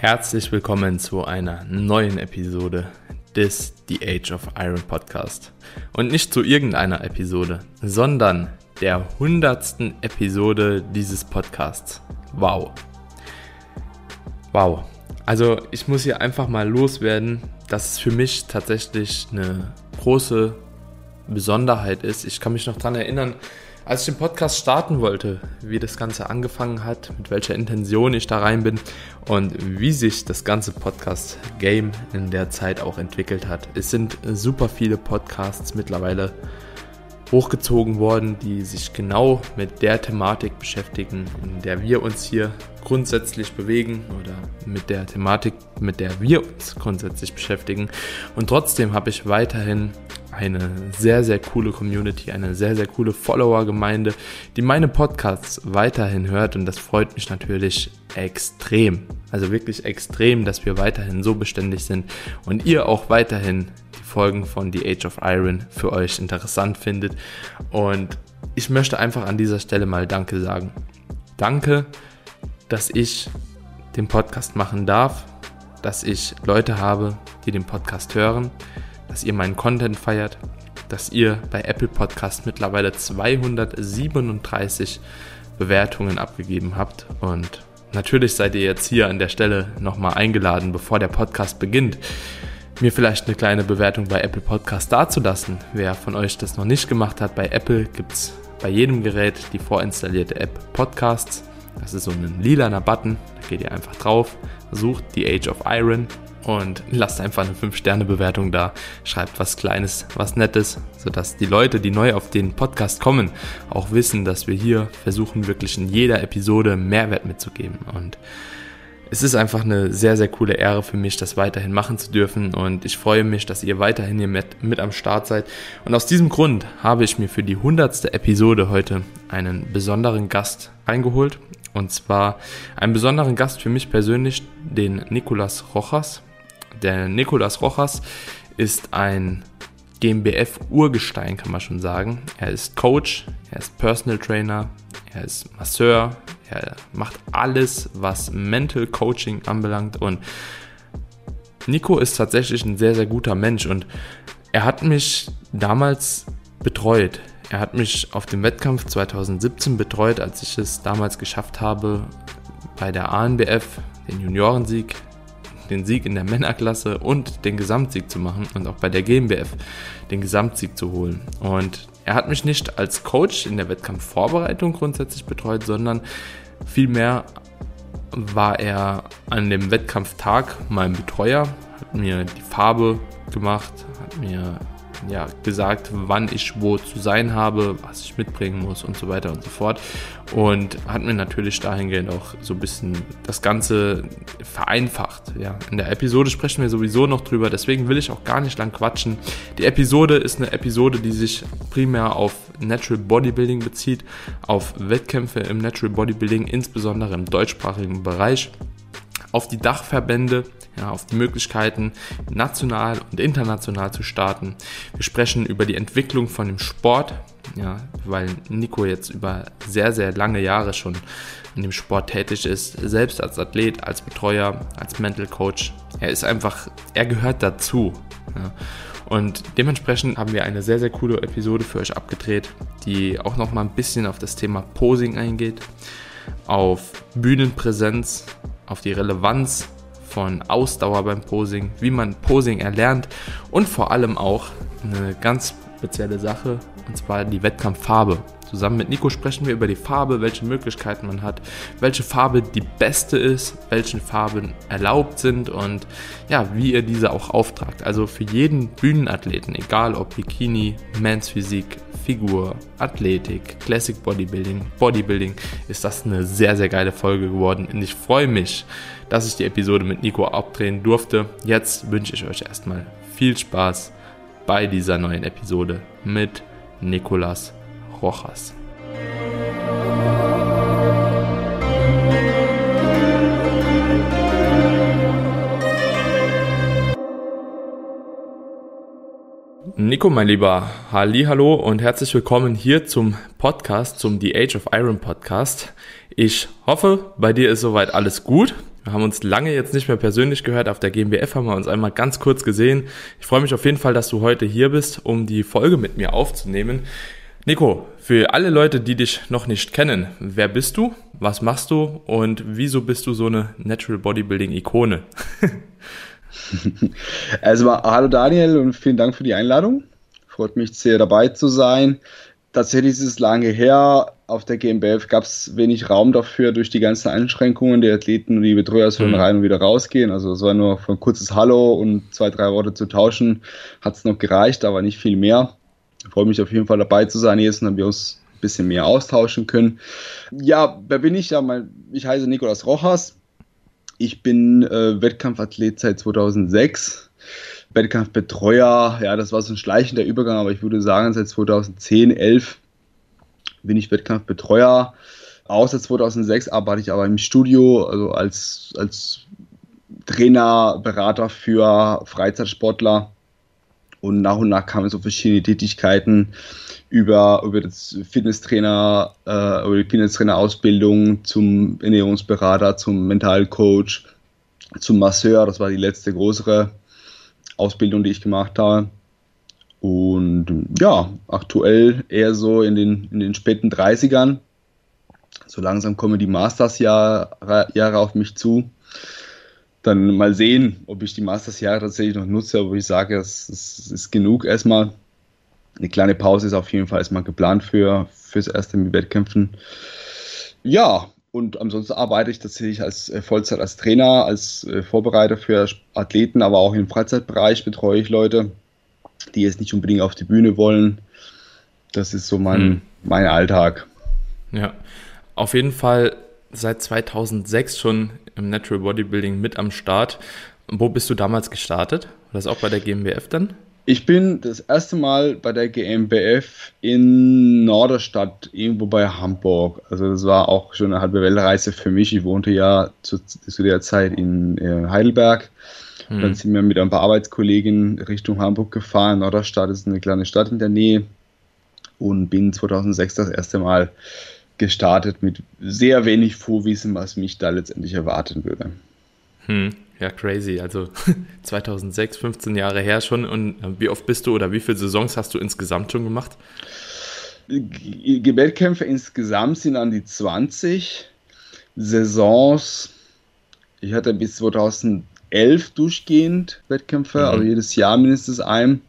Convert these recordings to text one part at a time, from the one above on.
Herzlich willkommen zu einer neuen Episode des The Age of Iron Podcast. Und nicht zu irgendeiner Episode, sondern der hundertsten Episode dieses Podcasts. Wow. Wow. Also ich muss hier einfach mal loswerden, dass es für mich tatsächlich eine große Besonderheit ist. Ich kann mich noch daran erinnern, als ich den Podcast starten wollte, wie das Ganze angefangen hat, mit welcher Intention ich da rein bin und wie sich das ganze Podcast-Game in der Zeit auch entwickelt hat. Es sind super viele Podcasts mittlerweile hochgezogen worden, die sich genau mit der Thematik beschäftigen, in der wir uns hier grundsätzlich bewegen oder mit der Thematik, mit der wir uns grundsätzlich beschäftigen. Und trotzdem habe ich weiterhin eine sehr, sehr coole Community, eine sehr, sehr coole Follower-Gemeinde, die meine Podcasts weiterhin hört und das freut mich natürlich extrem. Also wirklich extrem, dass wir weiterhin so beständig sind und ihr auch weiterhin die Folgen von The Age of Iron für euch interessant findet. Und ich möchte einfach an dieser Stelle mal Danke sagen. Danke, dass ich den Podcast machen darf, dass ich Leute habe, die den Podcast hören dass ihr meinen Content feiert, dass ihr bei Apple Podcast mittlerweile 237 Bewertungen abgegeben habt und natürlich seid ihr jetzt hier an der Stelle nochmal eingeladen, bevor der Podcast beginnt, mir vielleicht eine kleine Bewertung bei Apple Podcast dazulassen. Wer von euch das noch nicht gemacht hat, bei Apple gibt es bei jedem Gerät die vorinstallierte App Podcasts. Das ist so ein lilaner Button, da geht ihr einfach drauf, sucht The Age of Iron und lasst einfach eine 5-Sterne-Bewertung da. Schreibt was Kleines, was Nettes, sodass die Leute, die neu auf den Podcast kommen, auch wissen, dass wir hier versuchen, wirklich in jeder Episode Mehrwert mitzugeben. Und es ist einfach eine sehr, sehr coole Ehre für mich, das weiterhin machen zu dürfen. Und ich freue mich, dass ihr weiterhin hier mit, mit am Start seid. Und aus diesem Grund habe ich mir für die 100. Episode heute einen besonderen Gast eingeholt. Und zwar einen besonderen Gast für mich persönlich, den Nicolas Rojas. Der Nicolas Rojas ist ein GmbF-Urgestein, kann man schon sagen. Er ist Coach, er ist Personal Trainer, er ist Masseur, er macht alles, was Mental Coaching anbelangt. Und Nico ist tatsächlich ein sehr, sehr guter Mensch und er hat mich damals betreut. Er hat mich auf dem Wettkampf 2017 betreut, als ich es damals geschafft habe, bei der ANBF den Juniorensieg den Sieg in der Männerklasse und den Gesamtsieg zu machen und auch bei der GmbF den Gesamtsieg zu holen. Und er hat mich nicht als Coach in der Wettkampfvorbereitung grundsätzlich betreut, sondern vielmehr war er an dem Wettkampftag mein Betreuer, hat mir die Farbe gemacht, hat mir ja, gesagt, wann ich wo zu sein habe, was ich mitbringen muss und so weiter und so fort. Und hat mir natürlich dahingehend auch so ein bisschen das Ganze vereinfacht. Ja, in der Episode sprechen wir sowieso noch drüber, deswegen will ich auch gar nicht lang quatschen. Die Episode ist eine Episode, die sich primär auf Natural Bodybuilding bezieht, auf Wettkämpfe im Natural Bodybuilding, insbesondere im deutschsprachigen Bereich auf die Dachverbände, ja, auf die Möglichkeiten, national und international zu starten. Wir sprechen über die Entwicklung von dem Sport, ja, weil Nico jetzt über sehr, sehr lange Jahre schon in dem Sport tätig ist, selbst als Athlet, als Betreuer, als Mental Coach. Er ist einfach, er gehört dazu. Ja. Und dementsprechend haben wir eine sehr, sehr coole Episode für euch abgedreht, die auch noch mal ein bisschen auf das Thema Posing eingeht, auf Bühnenpräsenz, auf die Relevanz von Ausdauer beim Posing, wie man Posing erlernt und vor allem auch eine ganz spezielle Sache, und zwar die Wettkampffarbe. Zusammen mit Nico sprechen wir über die Farbe, welche Möglichkeiten man hat, welche Farbe die beste ist, welche Farben erlaubt sind und ja, wie ihr diese auch auftragt. Also für jeden Bühnenathleten, egal ob Bikini, Men's Physik, Figur, Athletik, Classic Bodybuilding, Bodybuilding, ist das eine sehr, sehr geile Folge geworden. Und ich freue mich, dass ich die Episode mit Nico abdrehen durfte. Jetzt wünsche ich euch erstmal viel Spaß bei dieser neuen Episode mit Nicolas Rojas. Nico, mein Lieber, Halli, hallo und herzlich willkommen hier zum Podcast, zum The Age of Iron Podcast. Ich hoffe, bei dir ist soweit alles gut. Wir haben uns lange jetzt nicht mehr persönlich gehört. Auf der GmbF haben wir uns einmal ganz kurz gesehen. Ich freue mich auf jeden Fall, dass du heute hier bist, um die Folge mit mir aufzunehmen. Nico, für alle Leute, die dich noch nicht kennen, wer bist du? Was machst du? Und wieso bist du so eine Natural Bodybuilding Ikone? also hallo Daniel und vielen Dank für die Einladung. Freut mich sehr dabei zu sein. Tatsächlich ist es lange her. Auf der GmbF gab es wenig Raum dafür durch die ganzen Einschränkungen. Die Athleten und die Betreuer sollen mhm. rein und wieder rausgehen. Also es war nur für ein kurzes Hallo und zwei, drei Worte zu tauschen. Hat es noch gereicht, aber nicht viel mehr. Ich freue mich auf jeden Fall dabei zu sein jetzt und haben wir uns ein bisschen mehr austauschen können. Ja, wer bin ich? Ja, mein, ich heiße Nicolas Rojas. Ich bin äh, Wettkampfathlet seit 2006. Wettkampfbetreuer, ja, das war so ein schleichender Übergang, aber ich würde sagen, seit 2010, 11 bin ich Wettkampfbetreuer. Außer 2006 arbeite ich aber im Studio, also als, als Trainer, Berater für Freizeitsportler. Und nach und nach kamen so verschiedene Tätigkeiten über, über das Fitnesstrainer, äh, über die Fitnesstrainer-Ausbildung zum Ernährungsberater, zum Mentalcoach, zum Masseur. Das war die letzte größere Ausbildung, die ich gemacht habe. Und ja, aktuell eher so in den, in den späten 30ern. So langsam kommen die Masters-Jahre Jahre auf mich zu. Dann mal sehen, ob ich die Masters-Jahre tatsächlich noch nutze, aber ich sage, es, es ist genug erstmal. Eine kleine Pause ist auf jeden Fall erstmal geplant für fürs erste mit Wettkämpfen. Ja, und ansonsten arbeite ich tatsächlich als äh, Vollzeit als Trainer, als äh, Vorbereiter für Athleten, aber auch im Freizeitbereich betreue ich Leute, die jetzt nicht unbedingt auf die Bühne wollen. Das ist so mein, hm. mein Alltag. Ja, auf jeden Fall seit 2006 schon im Natural Bodybuilding mit am Start. Wo bist du damals gestartet? War das auch bei der GmbF dann? Ich bin das erste Mal bei der GmbF in Norderstadt, irgendwo bei Hamburg. Also das war auch schon eine halbe Weltreise für mich. Ich wohnte ja zu, zu der Zeit in äh, Heidelberg. Hm. Dann sind wir mit ein paar Arbeitskollegen Richtung Hamburg gefahren. Norderstadt ist eine kleine Stadt in der Nähe. Und bin 2006 das erste Mal gestartet mit sehr wenig Vorwissen, was mich da letztendlich erwarten würde. Hm. Ja, crazy. Also 2006, 15 Jahre her schon. Und äh, wie oft bist du oder wie viele Saisons hast du insgesamt schon gemacht? Wettkämpfe insgesamt sind an die 20 Saisons. Ich hatte bis 2011 durchgehend Wettkämpfe, mhm. also jedes Jahr mindestens ein.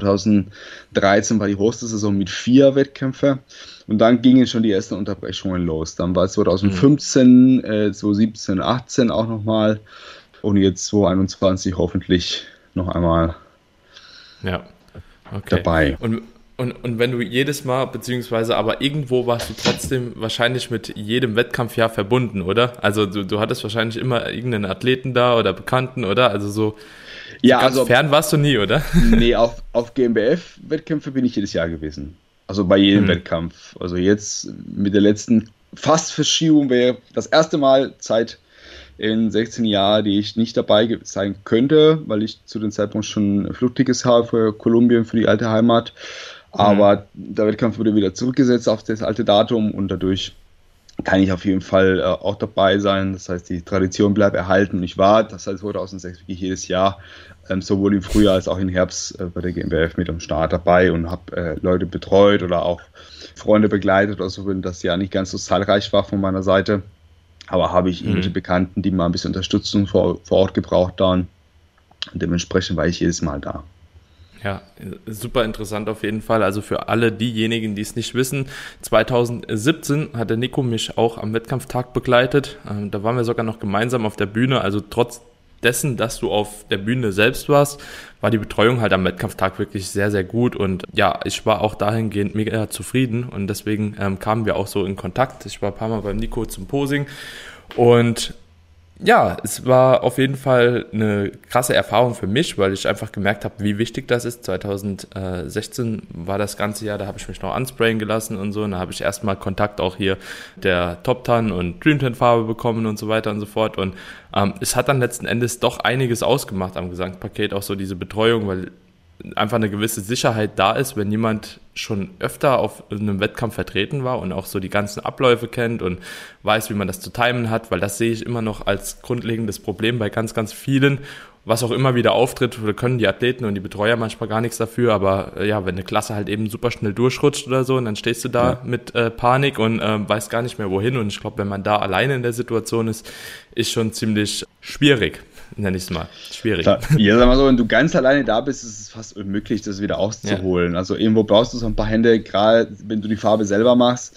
2013 war die höchste Saison mit vier Wettkämpfen. Und dann gingen schon die ersten Unterbrechungen los. Dann war es 2015, mhm. äh, 2017, 18 auch nochmal. Und jetzt 2021 hoffentlich noch einmal ja. okay. dabei. Und, und, und wenn du jedes Mal, beziehungsweise aber irgendwo warst du trotzdem wahrscheinlich mit jedem Wettkampfjahr verbunden, oder? Also du, du hattest wahrscheinlich immer irgendeinen Athleten da oder Bekannten, oder? Also so, ja, ganz also, fern warst du nie, oder? Nee, auf, auf GmbF-Wettkämpfe bin ich jedes Jahr gewesen. Also bei jedem hm. Wettkampf. Also jetzt mit der letzten Fast-Verschiebung wäre das erste Mal seit in 16 Jahren, die ich nicht dabei sein könnte, weil ich zu dem Zeitpunkt schon Flugtickets habe für Kolumbien, für die alte Heimat. Aber mhm. der Wettkampf wurde wieder zurückgesetzt auf das alte Datum und dadurch kann ich auf jeden Fall äh, auch dabei sein. Das heißt, die Tradition bleibt erhalten. Und ich war, das heißt 2006 wirklich jedes Jahr, ähm, sowohl im Frühjahr als auch im Herbst äh, bei der GmbF mit am Start dabei und habe äh, Leute betreut oder auch Freunde begleitet oder so, wenn das ja nicht ganz so zahlreich war von meiner Seite. Aber habe ich mhm. irgendwelche Bekannten, die mal ein bisschen Unterstützung vor, vor Ort gebraucht haben. Und dementsprechend war ich jedes Mal da. Ja, super interessant auf jeden Fall. Also für alle diejenigen, die es nicht wissen, 2017 hat der Nico mich auch am Wettkampftag begleitet. Ähm, da waren wir sogar noch gemeinsam auf der Bühne. Also trotz dessen, dass du auf der Bühne selbst warst, war die Betreuung halt am Wettkampftag wirklich sehr, sehr gut. Und ja, ich war auch dahingehend mega zufrieden und deswegen ähm, kamen wir auch so in Kontakt. Ich war ein paar Mal beim Nico zum Posing und ja, es war auf jeden Fall eine krasse Erfahrung für mich, weil ich einfach gemerkt habe, wie wichtig das ist. 2016 war das ganze Jahr, da habe ich mich noch ansprayen gelassen und so. Und da habe ich erstmal Kontakt auch hier der Top Tan und Dream Tan Farbe bekommen und so weiter und so fort. Und ähm, es hat dann letzten Endes doch einiges ausgemacht am Gesamtpaket, auch so diese Betreuung, weil einfach eine gewisse Sicherheit da ist, wenn jemand schon öfter auf einem Wettkampf vertreten war und auch so die ganzen Abläufe kennt und weiß, wie man das zu timen hat, weil das sehe ich immer noch als grundlegendes Problem bei ganz, ganz vielen was auch immer wieder auftritt, können die Athleten und die Betreuer manchmal gar nichts dafür, aber äh, ja, wenn eine Klasse halt eben super schnell durchrutscht oder so, und dann stehst du da ja. mit äh, Panik und äh, weißt gar nicht mehr wohin. Und ich glaube, wenn man da alleine in der Situation ist, ist schon ziemlich schwierig, nenne ich es mal. Schwierig. Klar. Ja, sag mal so, wenn du ganz alleine da bist, ist es fast unmöglich, das wieder auszuholen. Ja. Also irgendwo brauchst du so ein paar Hände, gerade wenn du die Farbe selber machst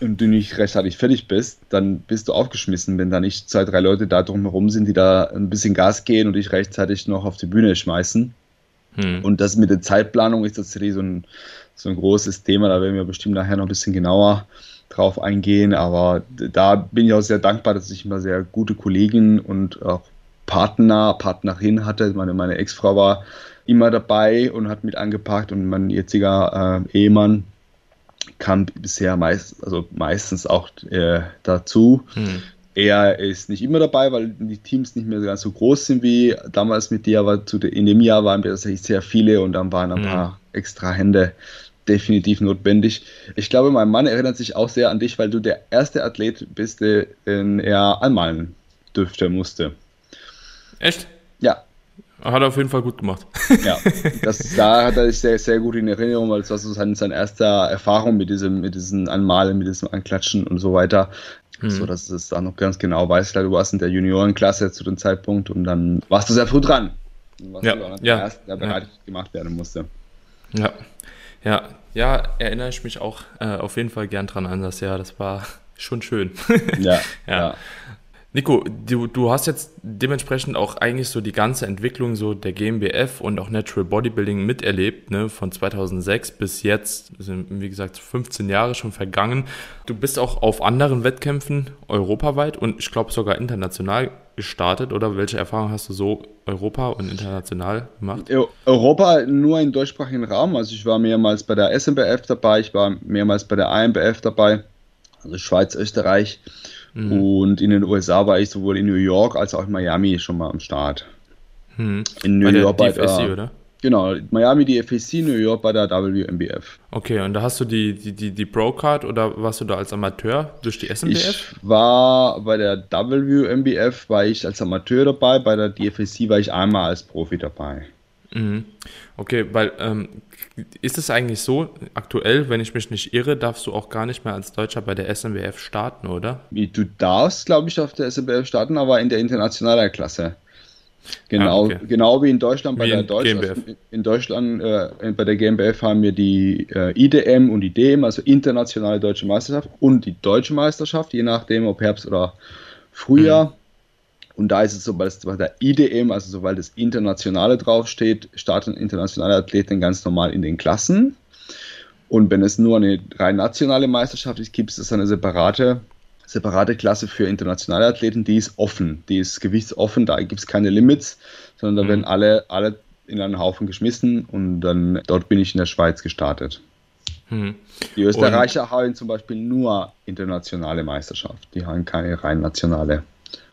und du nicht rechtzeitig fertig bist, dann bist du aufgeschmissen, wenn da nicht zwei, drei Leute da drumherum sind, die da ein bisschen Gas gehen und dich rechtzeitig noch auf die Bühne schmeißen. Hm. Und das mit der Zeitplanung ist tatsächlich so ein, so ein großes Thema, da werden wir bestimmt nachher noch ein bisschen genauer drauf eingehen, aber da bin ich auch sehr dankbar, dass ich immer sehr gute Kollegen und auch Partner, Partnerin hatte. Meine, meine Ex-Frau war immer dabei und hat mit angepackt und mein jetziger äh, Ehemann, kam bisher meist, also meistens auch äh, dazu. Hm. Er ist nicht immer dabei, weil die Teams nicht mehr ganz so groß sind wie damals mit dir, aber zu, in dem Jahr waren wir tatsächlich sehr viele und dann waren ein hm. paar extra Hände definitiv notwendig. Ich glaube, mein Mann erinnert sich auch sehr an dich, weil du der erste Athlet bist, den er anmalen dürfte, musste. Echt? Ja, hat er auf jeden Fall gut gemacht. Ja, das, da hat er sich sehr, sehr gut in Erinnerung, weil das war so seine, seine erste Erfahrung mit diesem, mit diesem Anmalen, mit diesem Anklatschen und so weiter. Hm. So dass es da noch ganz genau weiß. Du warst in der Juniorenklasse zu dem Zeitpunkt und dann warst du sehr früh dran. ja, ja, der Erste, der bereit ja. gemacht werden musste. Ja, ja, ja, erinnere ich mich auch äh, auf jeden Fall gern dran an das Jahr. Das war schon schön. ja, ja. ja. Nico, du, du hast jetzt dementsprechend auch eigentlich so die ganze Entwicklung so der GmbF und auch Natural Bodybuilding miterlebt, ne, von 2006 bis jetzt, sind wie gesagt 15 Jahre schon vergangen. Du bist auch auf anderen Wettkämpfen europaweit und ich glaube sogar international gestartet oder welche Erfahrungen hast du so Europa und international gemacht? Europa nur im deutschsprachigen Raum, also ich war mehrmals bei der SMBF dabei, ich war mehrmals bei der AMBF dabei, also Schweiz, Österreich. Mhm. Und in den USA war ich sowohl in New York als auch in Miami schon mal am Start. Mhm. In New bei York bei der, DFSC, oder? Genau, Miami die FAC, New York bei der WMBF. Okay, und da hast du die, die, die, die Pro-Card oder warst du da als Amateur durch die SMBF? Ich war bei der WMBF war ich als Amateur dabei, bei der DFAC war ich einmal als Profi dabei. Mhm. Okay, weil ähm, ist es eigentlich so, aktuell, wenn ich mich nicht irre, darfst du auch gar nicht mehr als Deutscher bei der SMBF starten, oder? Du darfst, glaube ich, auf der SMBF starten, aber in der internationalen Klasse. Genau, ah, okay. genau wie in Deutschland bei wie der Deutschland. In Deutschland äh, bei der GmbF haben wir die äh, IDM und die DM, also internationale deutsche Meisterschaft und die deutsche Meisterschaft, je nachdem ob Herbst oder Frühjahr. Mhm. Und da ist es so, sobald bei der IDM, also sobald das Internationale draufsteht, starten internationale Athleten ganz normal in den Klassen. Und wenn es nur eine rein nationale Meisterschaft ist, gibt es eine separate, separate Klasse für internationale Athleten, die ist offen, die ist gewichtsoffen, da gibt es keine Limits, sondern da mhm. werden alle, alle in einen Haufen geschmissen und dann dort bin ich in der Schweiz gestartet. Mhm. Die Österreicher und, haben zum Beispiel nur internationale Meisterschaft, die haben keine rein nationale.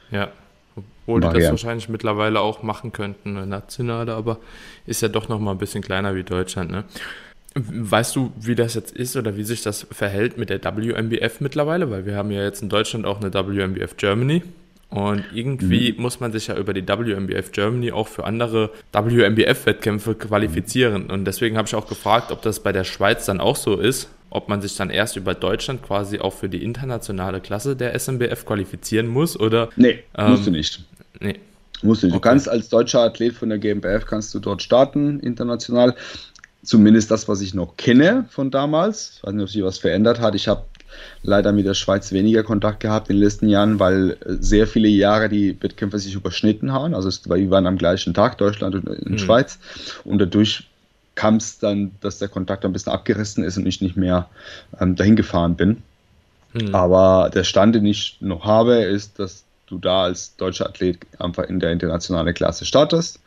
Ja, obwohl die das wahrscheinlich mittlerweile auch machen könnten, eine nationale, aber ist ja doch noch mal ein bisschen kleiner wie Deutschland, ne? Weißt du, wie das jetzt ist oder wie sich das verhält mit der WMBF mittlerweile? Weil wir haben ja jetzt in Deutschland auch eine WMBF Germany. Und irgendwie mhm. muss man sich ja über die WMBF Germany auch für andere WMBF-Wettkämpfe qualifizieren. Und deswegen habe ich auch gefragt, ob das bei der Schweiz dann auch so ist, ob man sich dann erst über Deutschland quasi auch für die internationale Klasse der SMBF qualifizieren muss oder. Nee, ähm, musst du nicht. Nee. Musst du nicht. Okay. Du kannst als deutscher Athlet von der GmbF kannst du dort starten, international. Zumindest das, was ich noch kenne von damals. Ich weiß nicht, ob sich was verändert hat. Ich habe leider mit der Schweiz weniger Kontakt gehabt in den letzten Jahren, weil sehr viele Jahre die Wettkämpfe sich überschnitten haben. Also es, wir waren am gleichen Tag, Deutschland und mhm. Schweiz. Und dadurch kam es dann, dass der Kontakt ein bisschen abgerissen ist und ich nicht mehr ähm, dahin gefahren bin. Mhm. Aber der Stand, den ich noch habe, ist, dass du da als deutscher Athlet einfach in der internationalen Klasse startest.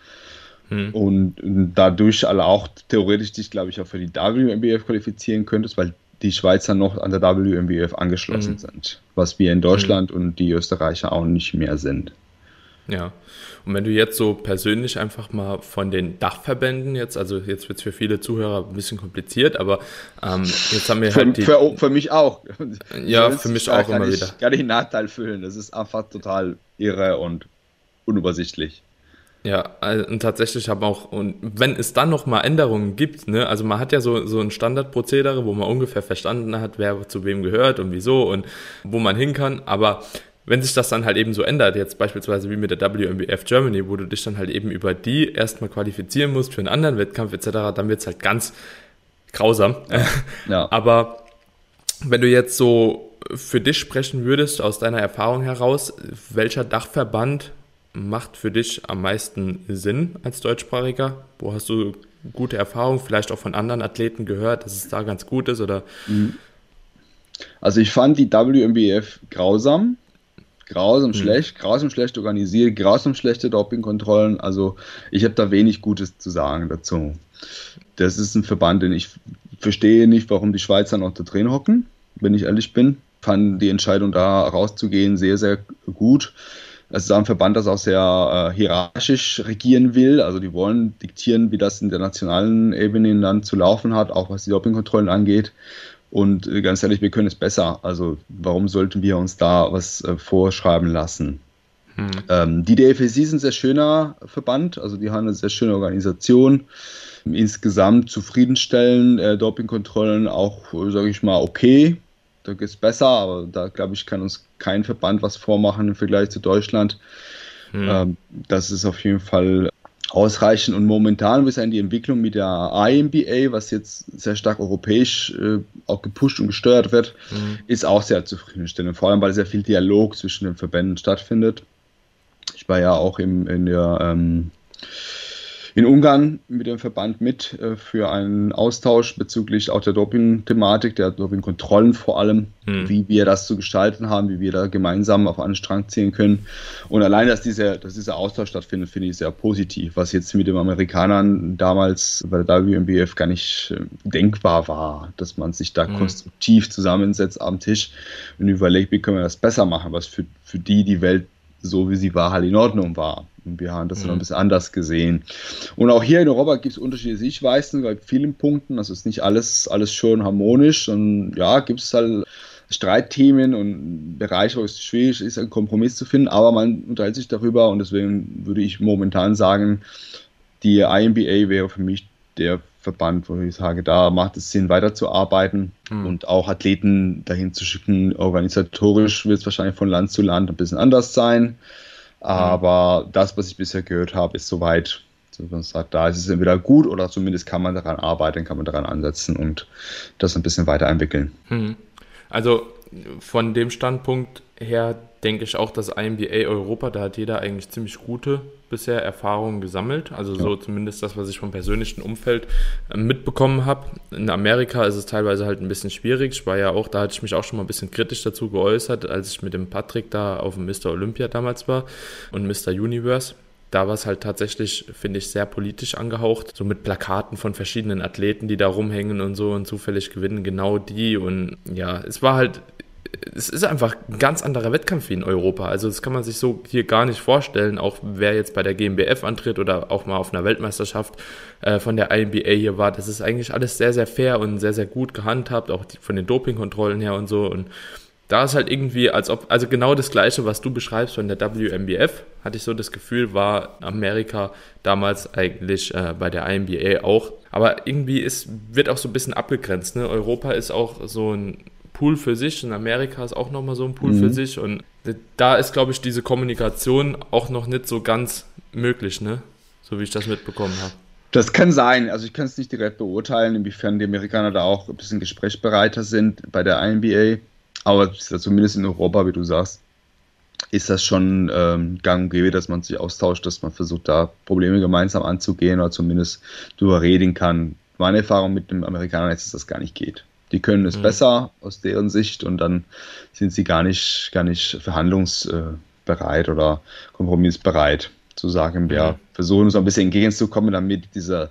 Hm. Und dadurch alle auch theoretisch dich, glaube ich, auch für die WMBF qualifizieren könntest, weil die Schweizer noch an der WMBF angeschlossen hm. sind, was wir in Deutschland hm. und die Österreicher auch nicht mehr sind. Ja. Und wenn du jetzt so persönlich einfach mal von den Dachverbänden jetzt, also jetzt wird es für viele Zuhörer ein bisschen kompliziert, aber ähm, jetzt haben wir für, halt die. Für, für mich auch. Ja, für mich auch immer ich, wieder. Kann ich Nachteil fühlen. Das ist einfach total irre und unübersichtlich. Ja, also, und tatsächlich haben auch, und wenn es dann noch mal Änderungen gibt, ne, also man hat ja so, so ein Standardprozedere, wo man ungefähr verstanden hat, wer zu wem gehört und wieso und wo man hin kann, aber wenn sich das dann halt eben so ändert, jetzt beispielsweise wie mit der WMBF Germany, wo du dich dann halt eben über die erstmal qualifizieren musst für einen anderen Wettkampf etc., dann wird's halt ganz grausam. Ja. Aber wenn du jetzt so für dich sprechen würdest, aus deiner Erfahrung heraus, welcher Dachverband macht für dich am meisten Sinn als Deutschsprachiger? Wo hast du gute Erfahrungen, vielleicht auch von anderen Athleten gehört, dass es da ganz gut ist? Oder? Mhm. Also ich fand die WMBF grausam. Grausam mhm. schlecht, grausam schlecht organisiert, grausam schlechte Dopingkontrollen. Also ich habe da wenig Gutes zu sagen dazu. Das ist ein Verband, den ich verstehe nicht, warum die Schweizer noch da drin hocken, wenn ich ehrlich bin. Fand die Entscheidung da rauszugehen sehr, sehr gut. Es ist ein Verband, das auch sehr äh, hierarchisch regieren will. Also die wollen diktieren, wie das in der nationalen Ebene dann zu laufen hat, auch was die Dopingkontrollen angeht. Und äh, ganz ehrlich, wir können es besser. Also warum sollten wir uns da was äh, vorschreiben lassen? Hm. Ähm, die DFSC ist ein sehr schöner Verband, also die haben eine sehr schöne Organisation. Insgesamt zufriedenstellen, äh, Dopingkontrollen auch, sage ich mal, okay da geht es besser, aber da glaube ich, kann uns kein Verband was vormachen im Vergleich zu Deutschland. Hm. Ähm, das ist auf jeden Fall ausreichend und momentan ist die Entwicklung mit der IMBA, was jetzt sehr stark europäisch äh, auch gepusht und gesteuert wird, mhm. ist auch sehr zufriedenstellend, vor allem weil sehr viel Dialog zwischen den Verbänden stattfindet. Ich war ja auch im, in der ähm, in Ungarn mit dem Verband mit äh, für einen Austausch bezüglich auch der Doping-Thematik, der Doping-Kontrollen vor allem, mhm. wie wir das zu gestalten haben, wie wir da gemeinsam auf einen Strang ziehen können. Und allein, dass dieser, dass dieser Austausch stattfindet, finde ich sehr positiv, was jetzt mit den Amerikanern damals bei der WMBF gar nicht äh, denkbar war, dass man sich da mhm. konstruktiv zusammensetzt am Tisch und überlegt, wie können wir das besser machen, was für, für die die Welt so wie sie war, halt in Ordnung war. Wir haben das mhm. noch ein bisschen anders gesehen. Und auch hier in Europa gibt es unterschiedliche Sichtweisen bei vielen Punkten. Also ist nicht alles, alles schön harmonisch. Und ja, gibt es halt Streitthemen und Bereiche, wo es schwierig ist, einen Kompromiss zu finden. Aber man unterhält sich darüber und deswegen würde ich momentan sagen, die IMBA wäre für mich der Verband, wo ich sage, da macht es Sinn, weiterzuarbeiten mhm. und auch Athleten dahin zu schicken. Organisatorisch wird es wahrscheinlich von Land zu Land ein bisschen anders sein. Aber mhm. das, was ich bisher gehört habe, ist soweit, so man sagt, da ist es entweder gut oder zumindest kann man daran arbeiten, kann man daran ansetzen und das ein bisschen weiterentwickeln. Mhm. Also von dem Standpunkt her denke ich auch, dass IMBA Europa, da hat jeder eigentlich ziemlich gute bisher Erfahrungen gesammelt. Also so ja. zumindest das, was ich vom persönlichen Umfeld äh, mitbekommen habe. In Amerika ist es teilweise halt ein bisschen schwierig. Ich war ja auch, da hatte ich mich auch schon mal ein bisschen kritisch dazu geäußert, als ich mit dem Patrick da auf dem Mr. Olympia damals war und Mr. Universe da war es halt tatsächlich, finde ich, sehr politisch angehaucht. So mit Plakaten von verschiedenen Athleten, die da rumhängen und so und zufällig gewinnen genau die. Und ja, es war halt es ist einfach ein ganz anderer Wettkampf wie in Europa. Also das kann man sich so hier gar nicht vorstellen, auch wer jetzt bei der GmbF antritt oder auch mal auf einer Weltmeisterschaft äh, von der INBA hier war. Das ist eigentlich alles sehr, sehr fair und sehr, sehr gut gehandhabt, auch die, von den Dopingkontrollen her und so. Und da ist halt irgendwie, als ob, also genau das Gleiche, was du beschreibst von der WMBF, hatte ich so das Gefühl, war Amerika damals eigentlich äh, bei der INBA auch. Aber irgendwie ist, wird auch so ein bisschen abgegrenzt. Ne? Europa ist auch so ein Pool für sich und Amerika ist auch nochmal so ein Pool mhm. für sich und da ist, glaube ich, diese Kommunikation auch noch nicht so ganz möglich, ne? So wie ich das mitbekommen habe. Das kann sein. Also ich kann es nicht direkt beurteilen, inwiefern die Amerikaner da auch ein bisschen gesprächsbereiter sind bei der INBA. Aber zumindest in Europa, wie du sagst, ist das schon ähm, gang und gäbe, dass man sich austauscht, dass man versucht, da Probleme gemeinsam anzugehen oder zumindest drüber reden kann. Meine Erfahrung mit dem Amerikaner ist, dass das gar nicht geht. Die können es mhm. besser aus deren Sicht und dann sind sie gar nicht, gar nicht verhandlungsbereit oder kompromissbereit zu sagen, wir mhm. versuchen uns ein bisschen entgegenzukommen, damit dieser,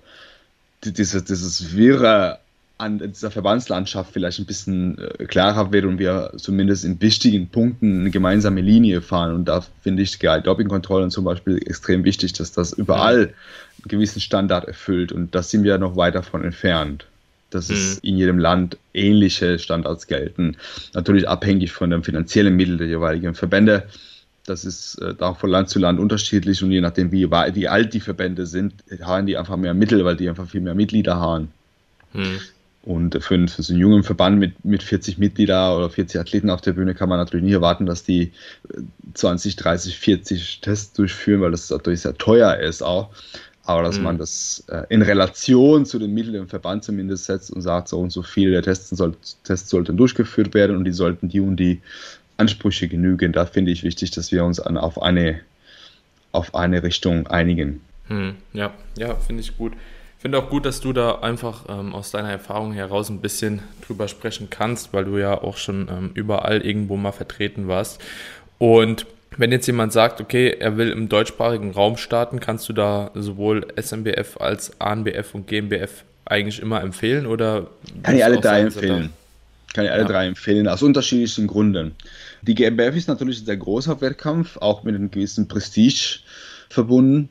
diese, dieses wirre an dieser Verbandslandschaft vielleicht ein bisschen äh, klarer wird und wir zumindest in wichtigen Punkten eine gemeinsame Linie fahren. Und da finde ich Dopingkontrollen zum Beispiel extrem wichtig, dass das überall einen gewissen Standard erfüllt. Und da sind wir noch weit davon entfernt dass mhm. es in jedem Land ähnliche Standards gelten. Natürlich abhängig von den finanziellen Mitteln der jeweiligen Verbände. Das ist äh, auch von Land zu Land unterschiedlich und je nachdem, wie, wie alt die Verbände sind, haben die einfach mehr Mittel, weil die einfach viel mehr Mitglieder haben. Mhm. Und für, einen, für so einen jungen Verband mit, mit 40 Mitgliedern oder 40 Athleten auf der Bühne kann man natürlich nicht erwarten, dass die 20, 30, 40 Tests durchführen, weil das natürlich sehr teuer ist auch aber dass mhm. man das äh, in Relation zu den Mitteln im Verband zumindest setzt und sagt, so und so viele der Tests, soll, Tests sollten durchgeführt werden und die sollten die und die Ansprüche genügen. Da finde ich wichtig, dass wir uns an, auf, eine, auf eine Richtung einigen. Mhm. Ja, ja, finde ich gut. Ich finde auch gut, dass du da einfach ähm, aus deiner Erfahrung heraus ein bisschen drüber sprechen kannst, weil du ja auch schon ähm, überall irgendwo mal vertreten warst. Und wenn jetzt jemand sagt, okay, er will im deutschsprachigen Raum starten, kannst du da sowohl SMBF als ANBF und GmbF eigentlich immer empfehlen oder? Kann ich alle drei empfehlen. Kann ich alle ja. drei empfehlen, aus unterschiedlichen Gründen. Die GmbF ist natürlich ein sehr großer Wettkampf, auch mit einem gewissen Prestige verbunden.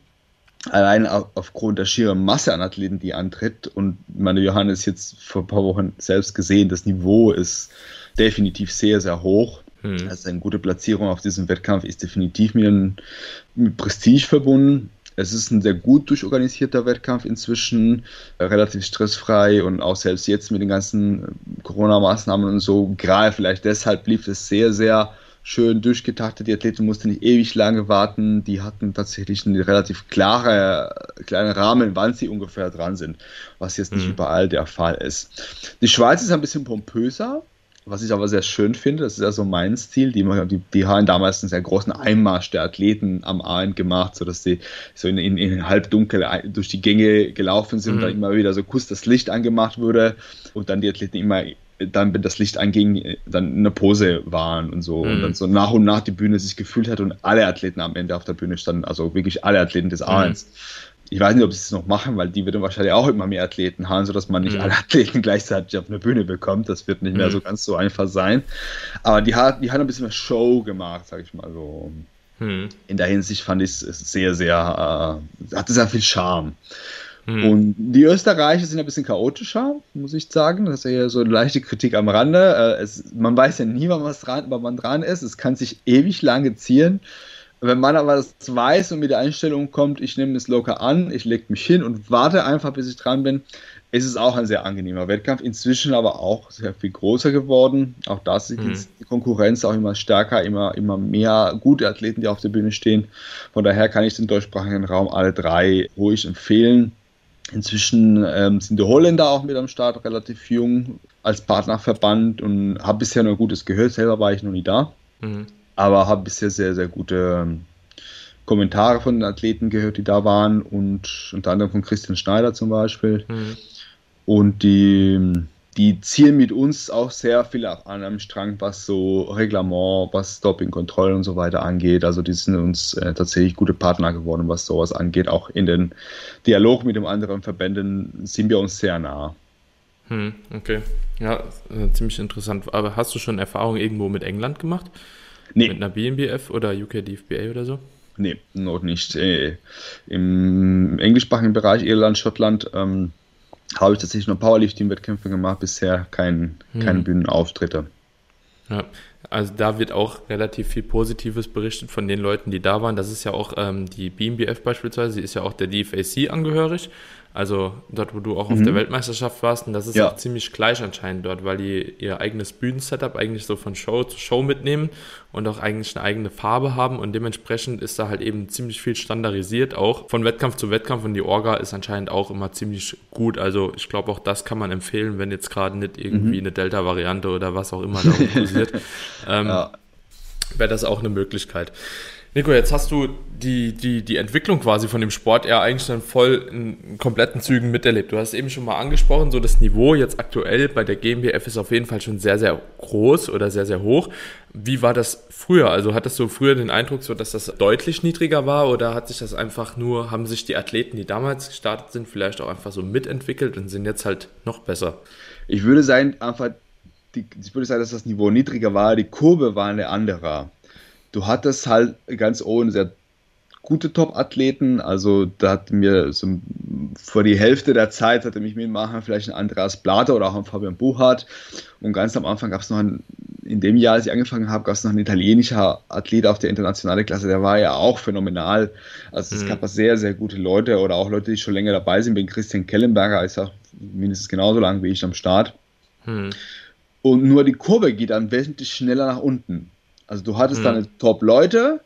Allein aufgrund der schieren Masse an Athleten, die antritt. Und meine Johannes jetzt vor ein paar Wochen selbst gesehen, das Niveau ist definitiv sehr, sehr hoch. Hm. Also eine gute Platzierung auf diesem Wettkampf ist definitiv mit, einem, mit Prestige verbunden. Es ist ein sehr gut durchorganisierter Wettkampf inzwischen, äh, relativ stressfrei und auch selbst jetzt mit den ganzen Corona-Maßnahmen und so, gerade vielleicht deshalb lief es sehr, sehr schön durchgetaktet. Die Athleten mussten nicht ewig lange warten. Die hatten tatsächlich einen relativ klare, kleinen Rahmen, wann sie ungefähr dran sind, was jetzt nicht mhm. überall der Fall ist. Die Schweiz ist ein bisschen pompöser. Was ich aber sehr schön finde, das ist ja so mein Stil, die, die, die haben damals einen sehr großen Einmarsch der Athleten am Abend gemacht, sodass sie so in, in, in halbdunkel durch die Gänge gelaufen sind mhm. und dann immer wieder so kurz das Licht angemacht wurde und dann die Athleten immer dann, wenn das Licht anging, dann in der Pose waren und so. Mhm. Und dann so nach und nach die Bühne sich gefühlt hat und alle Athleten am Ende auf der Bühne standen, also wirklich alle Athleten des Abends. Mhm ich weiß nicht, ob sie es noch machen, weil die werden wahrscheinlich auch immer mehr Athleten haben, sodass man nicht mhm. alle Athleten gleichzeitig auf eine Bühne bekommt. Das wird nicht mehr mhm. so ganz so einfach sein. Aber die hat, die hat ein bisschen mehr Show gemacht, sag ich mal so. Mhm. In der Hinsicht fand ich es sehr, sehr, äh, hatte sehr viel Charme. Mhm. Und die Österreicher sind ein bisschen chaotischer, muss ich sagen. Das ist ja so eine leichte Kritik am Rande. Äh, es, man weiß ja nie, wann, was dran, wann man dran ist. Es kann sich ewig lange ziehen. Wenn man aber das weiß und mit der Einstellung kommt, ich nehme das locker an, ich lege mich hin und warte einfach, bis ich dran bin, ist es auch ein sehr angenehmer Wettkampf. Inzwischen aber auch sehr viel größer geworden. Auch da ist mhm. die Konkurrenz auch immer stärker, immer, immer mehr gute Athleten, die auf der Bühne stehen. Von daher kann ich den deutschsprachigen Raum alle drei ruhig empfehlen. Inzwischen ähm, sind die Holländer auch mit am Start, relativ jung als Partnerverband und habe bisher nur Gutes gehört. Selber war ich noch nie da. Mhm aber habe bisher sehr, sehr gute ähm, Kommentare von den Athleten gehört, die da waren und unter anderem von Christian Schneider zum Beispiel. Mhm. Und die, die ziehen mit uns auch sehr viel an einem Strang, was so Reglement, was Dopingkontrolle und so weiter angeht. Also die sind uns äh, tatsächlich gute Partner geworden, was sowas angeht. Auch in den Dialog mit den anderen Verbänden sind wir uns sehr nah. Hm, okay. Ja, äh, ziemlich interessant. Aber hast du schon Erfahrungen irgendwo mit England gemacht? Nee. Mit einer BNBF oder UK DFBA oder so? Nee, noch nicht. Äh, Im englischsprachigen Bereich, Irland, Schottland, ähm, habe ich tatsächlich nur Powerlifting-Wettkämpfe gemacht, bisher kein, hm. keine Bühnenauftritte. Ja, also da wird auch relativ viel Positives berichtet von den Leuten, die da waren. Das ist ja auch ähm, die BMBF beispielsweise, sie ist ja auch der DFAC angehörig. Also dort, wo du auch mhm. auf der Weltmeisterschaft warst, und das ist ja. auch ziemlich gleich anscheinend dort, weil die ihr eigenes Bühnensetup eigentlich so von Show zu Show mitnehmen und auch eigentlich eine eigene Farbe haben und dementsprechend ist da halt eben ziemlich viel standardisiert auch von Wettkampf zu Wettkampf und die Orga ist anscheinend auch immer ziemlich gut. Also ich glaube auch das kann man empfehlen, wenn jetzt gerade nicht irgendwie mhm. eine Delta-Variante oder was auch immer da kursiert, ähm, ja. wäre das auch eine Möglichkeit. Nico, jetzt hast du die, die, die Entwicklung quasi von dem Sport ja eigentlich dann voll in kompletten Zügen miterlebt. Du hast eben schon mal angesprochen, so das Niveau jetzt aktuell bei der GmbF ist auf jeden Fall schon sehr, sehr groß oder sehr, sehr hoch. Wie war das früher? Also hattest du früher den Eindruck, so dass das deutlich niedriger war oder hat sich das einfach nur, haben sich die Athleten, die damals gestartet sind, vielleicht auch einfach so mitentwickelt und sind jetzt halt noch besser? Ich würde sagen, einfach, die, ich würde sagen, dass das Niveau niedriger war, die Kurve war eine andere du hattest halt ganz oben sehr gute Top-Athleten. Also da hat mir so vor die Hälfte der Zeit hatte mich mitmachen, vielleicht ein Andreas Blatter oder auch ein Fabian Buchhardt. Und ganz am Anfang gab es noch ein, in dem Jahr, als ich angefangen habe, gab es noch einen italienischer Athlet auf der internationalen Klasse, der war ja auch phänomenal. Also es mhm. gab sehr, sehr gute Leute oder auch Leute, die schon länger dabei sind. Bin Christian Kellenberger, ist ja mindestens genauso lang wie ich am Start. Mhm. Und nur die Kurve geht dann wesentlich schneller nach unten. Also du hattest mhm. deine Top-Leute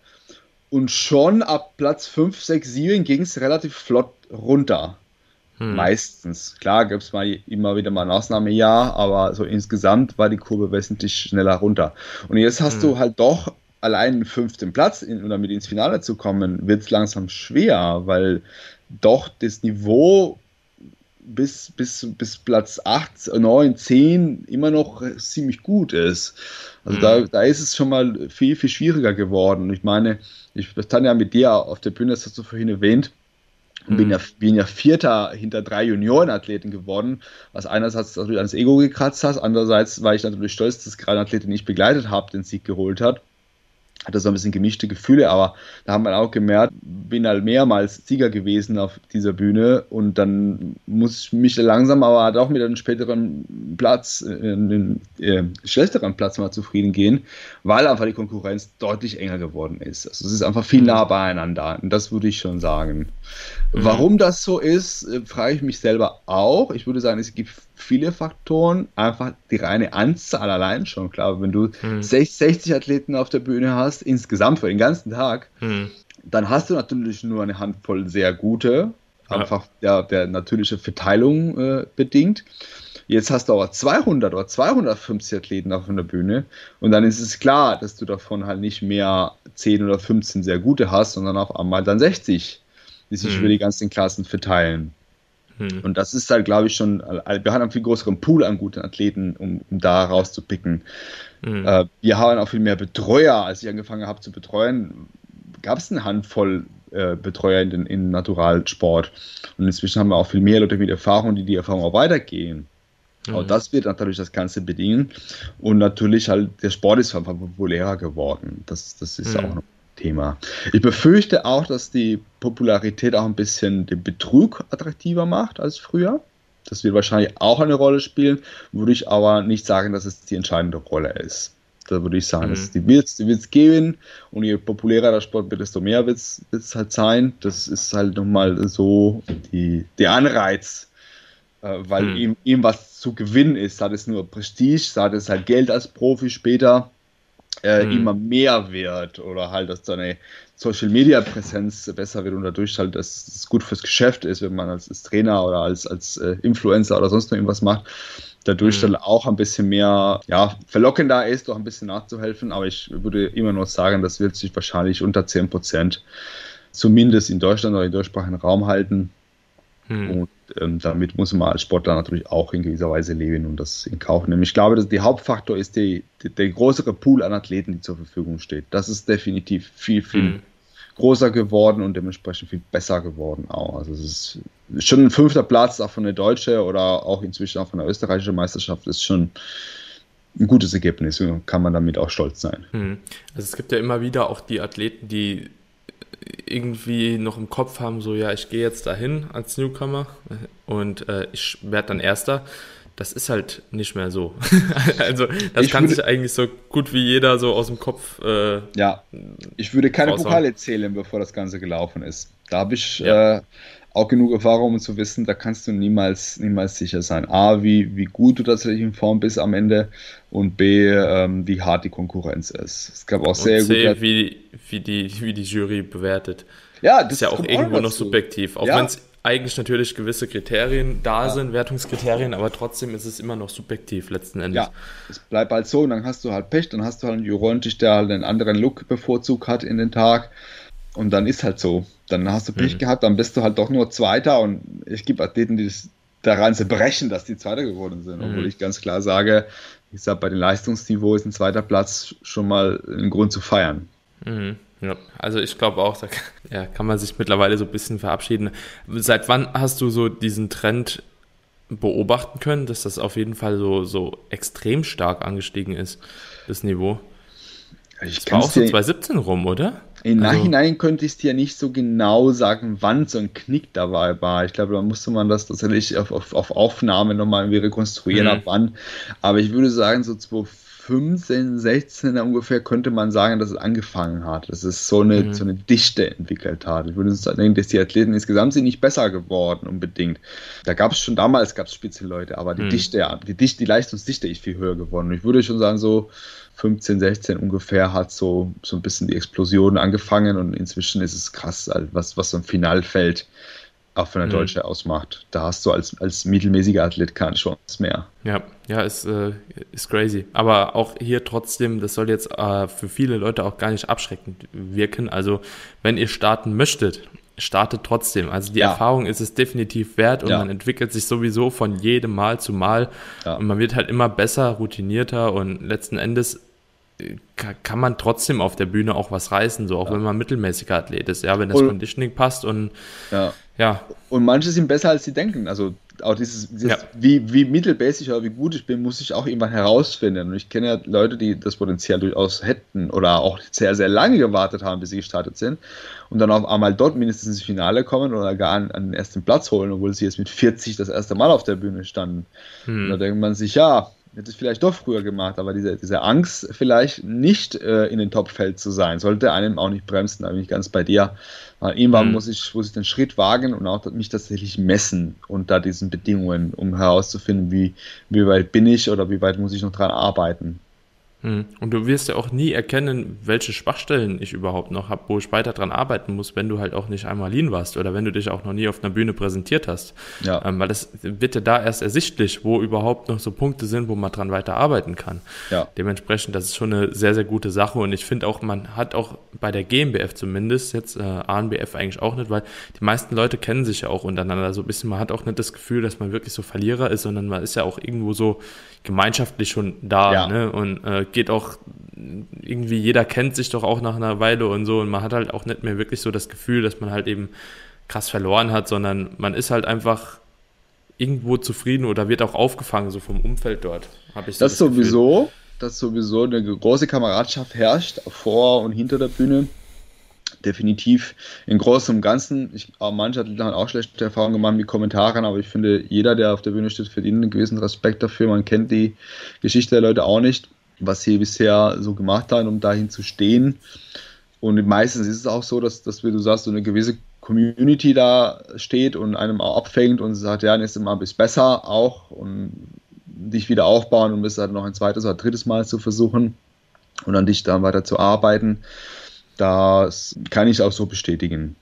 und schon ab Platz 5, 6, 7 ging es relativ flott runter. Mhm. Meistens. Klar gibt es mal immer wieder mal ein Ausnahmejahr, aber so insgesamt war die Kurve wesentlich schneller runter. Und jetzt hast mhm. du halt doch allein einen fünften Platz, in, um damit ins Finale zu kommen, wird es langsam schwer, weil doch das Niveau bis, bis, bis Platz 8, 9, 10 immer noch ziemlich gut ist. Also mhm. da, da ist es schon mal viel, viel schwieriger geworden. Ich meine, ich stand ja mit dir auf der Bühne, das hast du vorhin erwähnt, und mhm. bin, ja, bin ja Vierter hinter drei Juniorenathleten geworden, was einerseits natürlich ans Ego gekratzt hat, andererseits war ich natürlich stolz, dass gerade Athleten, die ich begleitet habe, den Sieg geholt hat hatte so ein bisschen gemischte Gefühle, aber da haben wir auch gemerkt, bin halt mehrmals Sieger gewesen auf dieser Bühne und dann muss ich mich langsam aber doch mit einem späteren Platz, äh, einen äh, schlechteren Platz mal zufrieden gehen, weil einfach die Konkurrenz deutlich enger geworden ist. Also es ist einfach viel mhm. nah beieinander und das würde ich schon sagen. Mhm. Warum das so ist, äh, frage ich mich selber auch. Ich würde sagen, es gibt viele Faktoren. Einfach die reine Anzahl allein schon. Klar, wenn du mhm. 60 Athleten auf der Bühne hast, insgesamt für den ganzen Tag, mhm. dann hast du natürlich nur eine Handvoll sehr gute, ja. einfach der, der natürliche Verteilung äh, bedingt. Jetzt hast du aber 200 oder 250 Athleten auf der Bühne und dann ist es klar, dass du davon halt nicht mehr 10 oder 15 sehr gute hast, sondern auf einmal dann 60, die sich mhm. über die ganzen Klassen verteilen. Hm. Und das ist halt, glaube ich, schon, äh, wir haben einen viel größeren Pool an guten Athleten, um, um da rauszupicken. Hm. Äh, wir haben auch viel mehr Betreuer. Als ich angefangen habe zu betreuen, gab es eine Handvoll äh, Betreuer in den in Naturalsport. Und inzwischen haben wir auch viel mehr Leute mit Erfahrung, die die Erfahrung auch weitergehen. Auch das wird natürlich das Ganze bedingen. Und natürlich halt, der Sport ist einfach populärer geworden. Das, das ist mhm. auch noch Thema. Ich befürchte auch, dass die Popularität auch ein bisschen den Betrug attraktiver macht als früher. Das wird wahrscheinlich auch eine Rolle spielen, würde ich aber nicht sagen, dass es die entscheidende Rolle ist. Da würde ich sagen, mhm. die wird es geben und je populärer der Sport wird, desto mehr wird es halt sein. Das ist halt nochmal so die, der Anreiz, äh, weil mhm. ihm, ihm was zu gewinnen ist. Hat es nur Prestige, hat es halt Geld als Profi später äh, mhm. immer mehr wird oder halt, dass deine Social Media Präsenz besser wird und dadurch halt, dass es gut fürs Geschäft ist, wenn man als, als Trainer oder als, als äh, Influencer oder sonst noch irgendwas macht, dadurch mhm. dann auch ein bisschen mehr, ja, verlockender ist, doch ein bisschen nachzuhelfen, aber ich würde immer noch sagen, das wird sich wahrscheinlich unter 10 Prozent zumindest in Deutschland oder im deutschsprachigen Raum halten. Hm. Und ähm, damit muss man als Sportler natürlich auch in gewisser Weise leben und das in Kauf nehmen. Ich glaube, dass der Hauptfaktor ist die, die, der größere Pool an Athleten, die zur Verfügung steht. Das ist definitiv viel, viel hm. größer geworden und dementsprechend viel besser geworden auch. Also es ist schon ein fünfter Platz auch von der deutschen oder auch inzwischen auch von der österreichischen Meisterschaft ist schon ein gutes Ergebnis. Kann man damit auch stolz sein. Hm. Also es gibt ja immer wieder auch die Athleten, die irgendwie noch im Kopf haben, so ja, ich gehe jetzt dahin als Newcomer und äh, ich werde dann Erster. Das ist halt nicht mehr so. also das ich kann würde, sich eigentlich so gut wie jeder so aus dem Kopf. Äh, ja, ich würde keine raushauen. Pokale zählen, bevor das Ganze gelaufen ist. Da habe ich ja. äh, auch genug Erfahrung, um zu wissen, da kannst du niemals, niemals sicher sein. A, wie, wie gut du tatsächlich in Form bist am Ende und B, ähm, wie hart die Konkurrenz ist. Es gab auch und sehr C, wie, wie, die, wie die Jury bewertet. Ja, das ist ja auch irgendwo noch subjektiv. Auch ja. wenn es eigentlich natürlich gewisse Kriterien da ja. sind, Wertungskriterien, aber trotzdem ist es immer noch subjektiv letzten Endes. Ja, es bleibt halt so und dann hast du halt Pech, dann hast du halt einen Jurontisch, der halt einen anderen Look bevorzugt hat in den Tag und dann ist halt so. Dann hast du Pech mhm. gehabt, dann bist du halt doch nur Zweiter und ich gebe Athleten, die daran zerbrechen, dass die Zweiter geworden sind, obwohl mhm. ich ganz klar sage, ich sage, bei dem Leistungsniveau ist ein zweiter Platz schon mal ein Grund zu feiern. Mhm. Ja, also ich glaube auch, da ja, kann man sich mittlerweile so ein bisschen verabschieden. Seit wann hast du so diesen Trend beobachten können, dass das auf jeden Fall so, so extrem stark angestiegen ist, das Niveau? Ich das war auch so 2017 rum, oder? Im also, Nachhinein könnte ich es dir nicht so genau sagen, wann so ein Knick dabei war. Ich glaube, da musste man das tatsächlich auf, auf, auf Aufnahme nochmal rekonstruieren, mhm. ab wann. Aber ich würde sagen, so 2015 15, 16 ungefähr könnte man sagen, dass es angefangen hat. Dass es so eine, mhm. so eine Dichte entwickelt hat. Ich würde sagen, dass die Athleten insgesamt sind nicht besser geworden unbedingt. Da gab es schon damals gab es Spitzenleute, aber die mhm. Dichte, die Dichte, die Leistungsdichte ist viel höher geworden. Ich würde schon sagen, so 15, 16 ungefähr hat so, so ein bisschen die Explosion angefangen und inzwischen ist es krass, was, was so ein Finalfeld auch für eine mhm. Deutsche ausmacht. Da hast du als, als mittelmäßiger Athlet keine Chance mehr. Ja, ja, ist, äh, ist crazy. Aber auch hier trotzdem, das soll jetzt äh, für viele Leute auch gar nicht abschreckend wirken. Also, wenn ihr starten möchtet, startet trotzdem. Also die ja. Erfahrung ist es definitiv wert und ja. man entwickelt sich sowieso von jedem Mal zu Mal ja. und man wird halt immer besser, routinierter und letzten Endes kann man trotzdem auf der Bühne auch was reißen, so auch ja. wenn man mittelmäßiger Athlet ist, ja, wenn das und, Conditioning passt und ja. ja. Und manche sind besser als sie denken. Also auch dieses, dieses ja. wie, wie mittelmäßig oder wie gut ich bin, muss ich auch irgendwann herausfinden. Und ich kenne ja Leute, die das Potenzial durchaus hätten oder auch sehr, sehr lange gewartet haben, bis sie gestartet sind und dann auf einmal dort mindestens ins Finale kommen oder gar an, an den ersten Platz holen, obwohl sie jetzt mit 40 das erste Mal auf der Bühne standen. Hm. Und da denkt man sich, ja, hätte es vielleicht doch früher gemacht, aber diese, diese Angst, vielleicht nicht äh, in den Topfeld zu sein, sollte einem auch nicht bremsen. Da bin ich ganz bei dir. Äh, irgendwann mhm. muss, ich, muss ich den Schritt wagen und auch mich tatsächlich messen unter diesen Bedingungen, um herauszufinden, wie, wie weit bin ich oder wie weit muss ich noch dran arbeiten. Hm. Und du wirst ja auch nie erkennen, welche Schwachstellen ich überhaupt noch habe, wo ich weiter dran arbeiten muss, wenn du halt auch nicht einmal lean warst oder wenn du dich auch noch nie auf einer Bühne präsentiert hast. Ja. Ähm, weil das wird ja da erst ersichtlich, wo überhaupt noch so Punkte sind, wo man dran weiter arbeiten kann. Ja. Dementsprechend, das ist schon eine sehr, sehr gute Sache und ich finde auch, man hat auch bei der GmbF zumindest, jetzt äh, ANBF eigentlich auch nicht, weil die meisten Leute kennen sich ja auch untereinander so ein bisschen. Man hat auch nicht das Gefühl, dass man wirklich so Verlierer ist, sondern man ist ja auch irgendwo so gemeinschaftlich schon da ja. ne? und äh, geht auch irgendwie, jeder kennt sich doch auch nach einer Weile und so und man hat halt auch nicht mehr wirklich so das Gefühl, dass man halt eben krass verloren hat, sondern man ist halt einfach irgendwo zufrieden oder wird auch aufgefangen, so vom Umfeld dort. Habe ich so das, das sowieso, dass sowieso eine große Kameradschaft herrscht, vor und hinter der Bühne definitiv im Großen und Ganzen, ich, manche Athleten haben auch schlechte Erfahrungen gemacht mit Kommentaren, aber ich finde, jeder, der auf der Bühne steht, verdient einen gewissen Respekt dafür. Man kennt die Geschichte der Leute auch nicht, was sie bisher so gemacht haben, um dahin zu stehen. Und meistens ist es auch so, dass, dass wie du sagst, so eine gewisse Community da steht und einem auch abfängt und sagt, ja, nächstes Mal bist besser auch und dich wieder aufbauen und bis halt noch ein zweites oder drittes Mal zu versuchen und an dich dann weiter zu arbeiten. Das kann ich auch so bestätigen.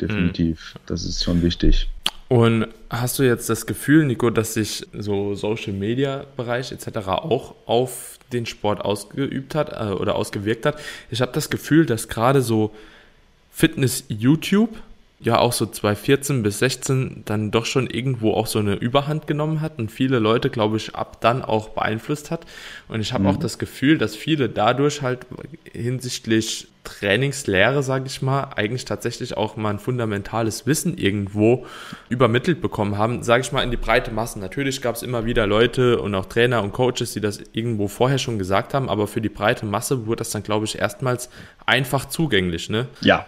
Definitiv. Mhm. Das ist schon wichtig. Und hast du jetzt das Gefühl, Nico, dass sich so Social Media Bereich etc. auch auf den Sport ausgeübt hat äh, oder ausgewirkt hat? Ich habe das Gefühl, dass gerade so Fitness YouTube ja auch so 2014 bis 16 dann doch schon irgendwo auch so eine Überhand genommen hat und viele Leute, glaube ich, ab dann auch beeinflusst hat. Und ich habe mhm. auch das Gefühl, dass viele dadurch halt hinsichtlich Trainingslehre, sage ich mal, eigentlich tatsächlich auch mal ein fundamentales Wissen irgendwo übermittelt bekommen haben, sage ich mal, in die breite Masse. Natürlich gab es immer wieder Leute und auch Trainer und Coaches, die das irgendwo vorher schon gesagt haben, aber für die breite Masse wurde das dann, glaube ich, erstmals einfach zugänglich, ne? Ja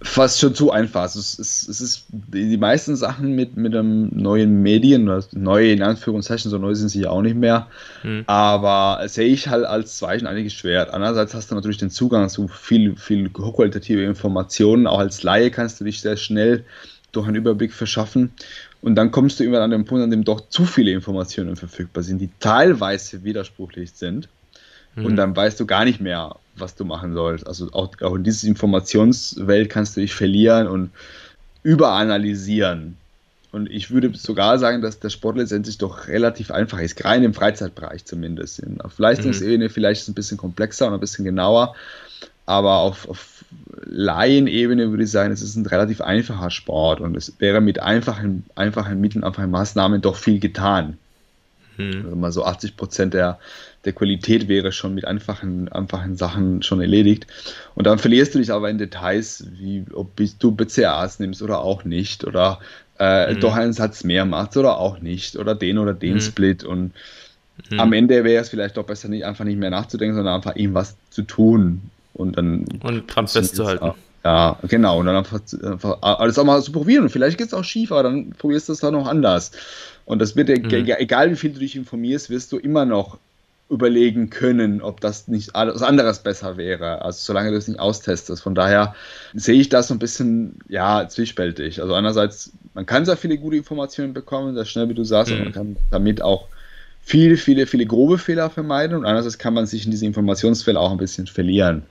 fast schon zu einfach. Also es ist, es ist die, meisten Sachen mit, mit einem neuen Medien, oder neue in Anführungszeichen, so neu sind sie ja auch nicht mehr, mhm. aber sehe ich halt als Zeichen eigentlich schwer. Andererseits hast du natürlich den Zugang zu viel, viel hochqualitative Informationen. Auch als Laie kannst du dich sehr schnell durch einen Überblick verschaffen. Und dann kommst du immer an den Punkt, an dem doch zu viele Informationen verfügbar sind, die teilweise widersprüchlich sind. Mhm. Und dann weißt du gar nicht mehr, was du machen sollst. Also auch, auch in dieser Informationswelt kannst du dich verlieren und überanalysieren. Und ich würde sogar sagen, dass der Sport letztendlich doch relativ einfach ist, gerade im Freizeitbereich zumindest. Auf Leistungsebene mhm. vielleicht ist es ein bisschen komplexer und ein bisschen genauer, aber auf, auf Laienebene würde ich sagen, es ist ein relativ einfacher Sport und es wäre mit einfachen, einfachen Mitteln, einfachen Maßnahmen doch viel getan. Mhm. Also mal so 80 Prozent der, der Qualität wäre schon mit einfachen, einfachen Sachen schon erledigt. Und dann verlierst du dich aber in Details, wie ob du BCAAs nimmst oder auch nicht, oder äh, mhm. doch einen Satz mehr machst oder auch nicht, oder den oder den mhm. Split. Und mhm. am Ende wäre es vielleicht doch besser, nicht einfach nicht mehr nachzudenken, sondern einfach irgendwas zu tun. Und dann. Und dran festzuhalten. Ja, genau. Und dann einfach, einfach alles auch mal zu probieren. Und vielleicht geht es auch schief, aber dann probierst du es dann noch anders. Und das wird, mhm. egal wie viel du dich informierst, wirst du immer noch überlegen können, ob das nicht was anderes besser wäre, also solange du es nicht austestest. Von daher sehe ich das so ein bisschen, ja, zwiespältig. Also einerseits, man kann sehr viele gute Informationen bekommen, sehr schnell, wie du sagst, mhm. und man kann damit auch viele, viele, viele grobe Fehler vermeiden und andererseits kann man sich in diese Informationsfälle auch ein bisschen verlieren.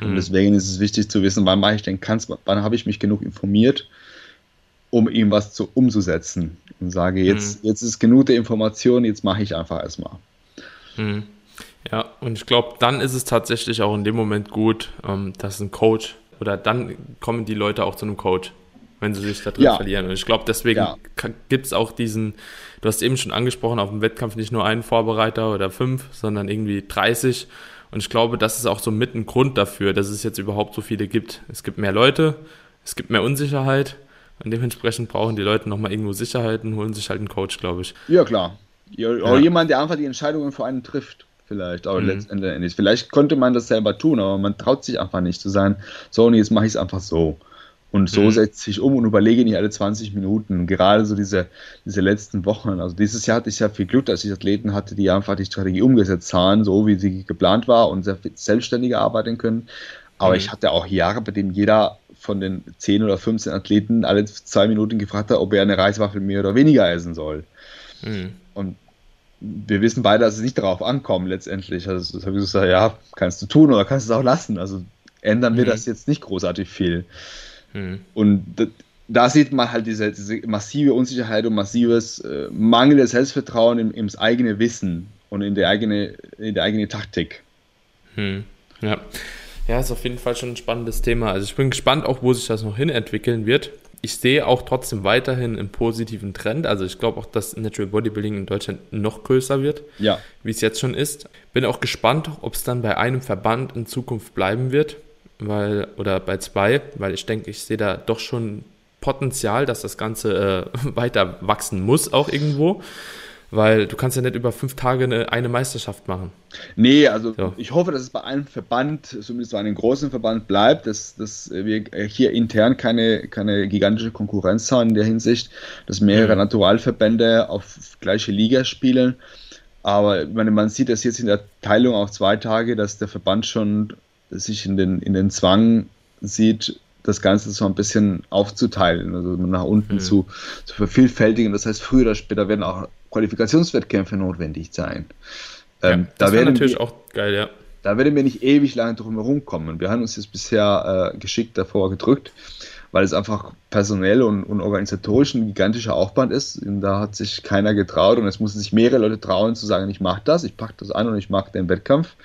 Und mhm. deswegen ist es wichtig zu wissen, wann mache ich denn kannst, wann habe ich mich genug informiert, um ihm was zu umzusetzen und sage, jetzt, mhm. jetzt ist genug der Information, jetzt mache ich einfach erstmal. Mhm. Ja, und ich glaube, dann ist es tatsächlich auch in dem Moment gut, ähm, dass ein Coach oder dann kommen die Leute auch zu einem Coach, wenn sie sich da drin ja. verlieren. Und ich glaube, deswegen ja. gibt es auch diesen, du hast eben schon angesprochen, auf dem Wettkampf nicht nur einen Vorbereiter oder fünf, sondern irgendwie 30. Und ich glaube, das ist auch so mit ein Grund dafür, dass es jetzt überhaupt so viele gibt. Es gibt mehr Leute, es gibt mehr Unsicherheit und dementsprechend brauchen die Leute nochmal irgendwo Sicherheit und holen sich halt einen Coach, glaube ich. Ja, klar. Ja, ja. jemand, der einfach die Entscheidungen vor einen trifft, vielleicht, aber mhm. letztendlich. Vielleicht konnte man das selber tun, aber man traut sich einfach nicht zu sein, so und jetzt mache ich es einfach so. Und so mhm. setze ich um und überlege nicht alle 20 Minuten. Gerade so diese, diese letzten Wochen. Also dieses Jahr hatte ich ja viel Glück, dass ich Athleten hatte, die einfach die Strategie umgesetzt haben, so wie sie geplant war und sehr selbstständiger arbeiten können. Aber mhm. ich hatte auch Jahre, bei denen jeder von den 10 oder 15 Athleten alle zwei Minuten gefragt hat, ob er eine Reiswaffel mehr oder weniger essen soll. Mhm. Und wir wissen beide, dass es nicht darauf ankommt letztendlich. Also das habe ich gesagt, ja, kannst du tun oder kannst du es auch lassen. Also ändern wir mhm. das jetzt nicht großartig viel. Mhm. Und da, da, sieht man halt diese, diese, massive Unsicherheit und massives äh, mangelndes Selbstvertrauen im, ins eigene Wissen und in, der eigene, in der eigene Taktik. Mhm. Ja. Ja, ist auf jeden Fall schon ein spannendes Thema. Also ich bin gespannt auch, wo sich das noch hin entwickeln wird ich sehe auch trotzdem weiterhin einen positiven Trend. Also ich glaube auch, dass Natural Bodybuilding in Deutschland noch größer wird, ja. wie es jetzt schon ist. Bin auch gespannt, ob es dann bei einem Verband in Zukunft bleiben wird, weil oder bei zwei, weil ich denke, ich sehe da doch schon Potenzial, dass das Ganze äh, weiter wachsen muss, auch irgendwo. Weil du kannst ja nicht über fünf Tage eine, eine Meisterschaft machen. Nee, also so. ich hoffe, dass es bei einem Verband, zumindest bei einem großen Verband bleibt, dass, dass wir hier intern keine, keine gigantische Konkurrenz haben in der Hinsicht, dass mehrere mhm. Naturalverbände auf gleiche Liga spielen. Aber meine, man sieht das jetzt in der Teilung auf zwei Tage, dass der Verband schon sich in den, in den Zwang sieht, das Ganze so ein bisschen aufzuteilen, also nach unten mhm. zu, zu vervielfältigen. Das heißt, früher oder später werden auch Qualifikationswettkämpfe notwendig sein. Ähm, ja, das wäre natürlich wir, auch geil, ja. Da werden wir nicht ewig lange drum herum kommen. Wir haben uns jetzt bisher äh, geschickt davor gedrückt weil es einfach personell und, und organisatorisch ein gigantischer Aufwand ist. Und da hat sich keiner getraut und es mussten sich mehrere Leute trauen zu sagen, ich mache das, ich packe das an und ich mache den Wettkampf.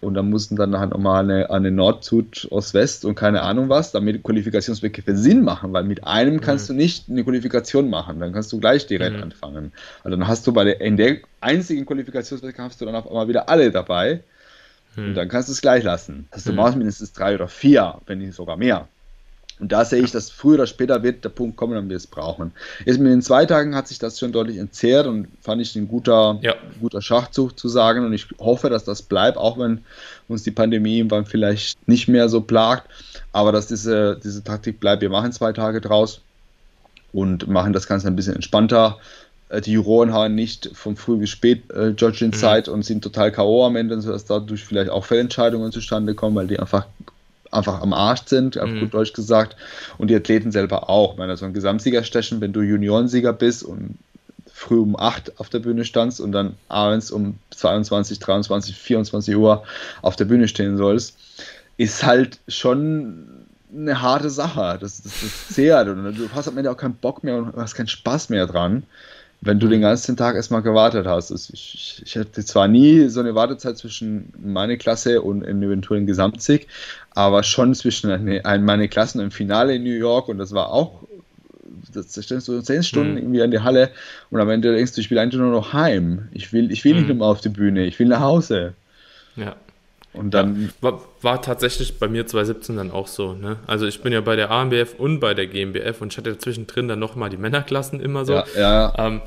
Und dann mussten dann halt nochmal eine, eine Nord, Süd, Ost, West und keine Ahnung was, damit Qualifikationswettkämpfe Sinn machen, weil mit einem kannst mhm. du nicht eine Qualifikation machen, dann kannst du gleich direkt mhm. anfangen. Also dann hast du bei der, in der einzigen Qualifikationswettkampf hast du dann auf einmal wieder alle dabei. Mhm. Und dann kannst du es gleich lassen. Also du brauchst mindestens drei oder vier, wenn nicht sogar mehr. Und da sehe ich, dass früher oder später wird der Punkt kommen, an wir es brauchen. Jetzt mit den zwei Tagen hat sich das schon deutlich entzerrt und fand ich ein guter, ja. guter Schachzug zu sagen. Und ich hoffe, dass das bleibt, auch wenn uns die Pandemie irgendwann vielleicht nicht mehr so plagt. Aber dass diese, diese Taktik bleibt. Wir machen zwei Tage draus und machen das Ganze ein bisschen entspannter. Äh, die Juroren haben nicht vom früh bis spät äh, Judging mhm. Zeit und sind total K.O. am Ende, sodass dadurch vielleicht auch Fehlentscheidungen zustande kommen, weil die einfach einfach am Arsch sind, auf mhm. gut Deutsch gesagt, und die Athleten selber auch. Ich meine, so ein Gesamtsiegerstechen, wenn du Juniorensieger bist und früh um 8 auf der Bühne standst und dann abends um 22, 23, 24 Uhr auf der Bühne stehen sollst, ist halt schon eine harte Sache. Das, das, das zehrt und du hast am Ende auch keinen Bock mehr und hast keinen Spaß mehr dran, wenn du den ganzen Tag erstmal gewartet hast. Ich, ich, ich hatte zwar nie so eine Wartezeit zwischen meine Klasse und einem eventuellen Gesamtsieg, aber schon zwischen eine, eine, meine Klassen im Finale in New York und das war auch das stellst du zehn Stunden mhm. irgendwie an die Halle und am Ende denkst du, ich will eigentlich nur noch heim. Ich will, ich will mhm. nicht mehr auf die Bühne, ich will nach Hause. Ja. Und dann. Ja, war, war, tatsächlich bei mir 2017 dann auch so. Ne? Also ich bin ja bei der AMBF und bei der GmbF und ich hatte zwischendrin dann nochmal die Männerklassen immer so. Ja, ja. Ähm,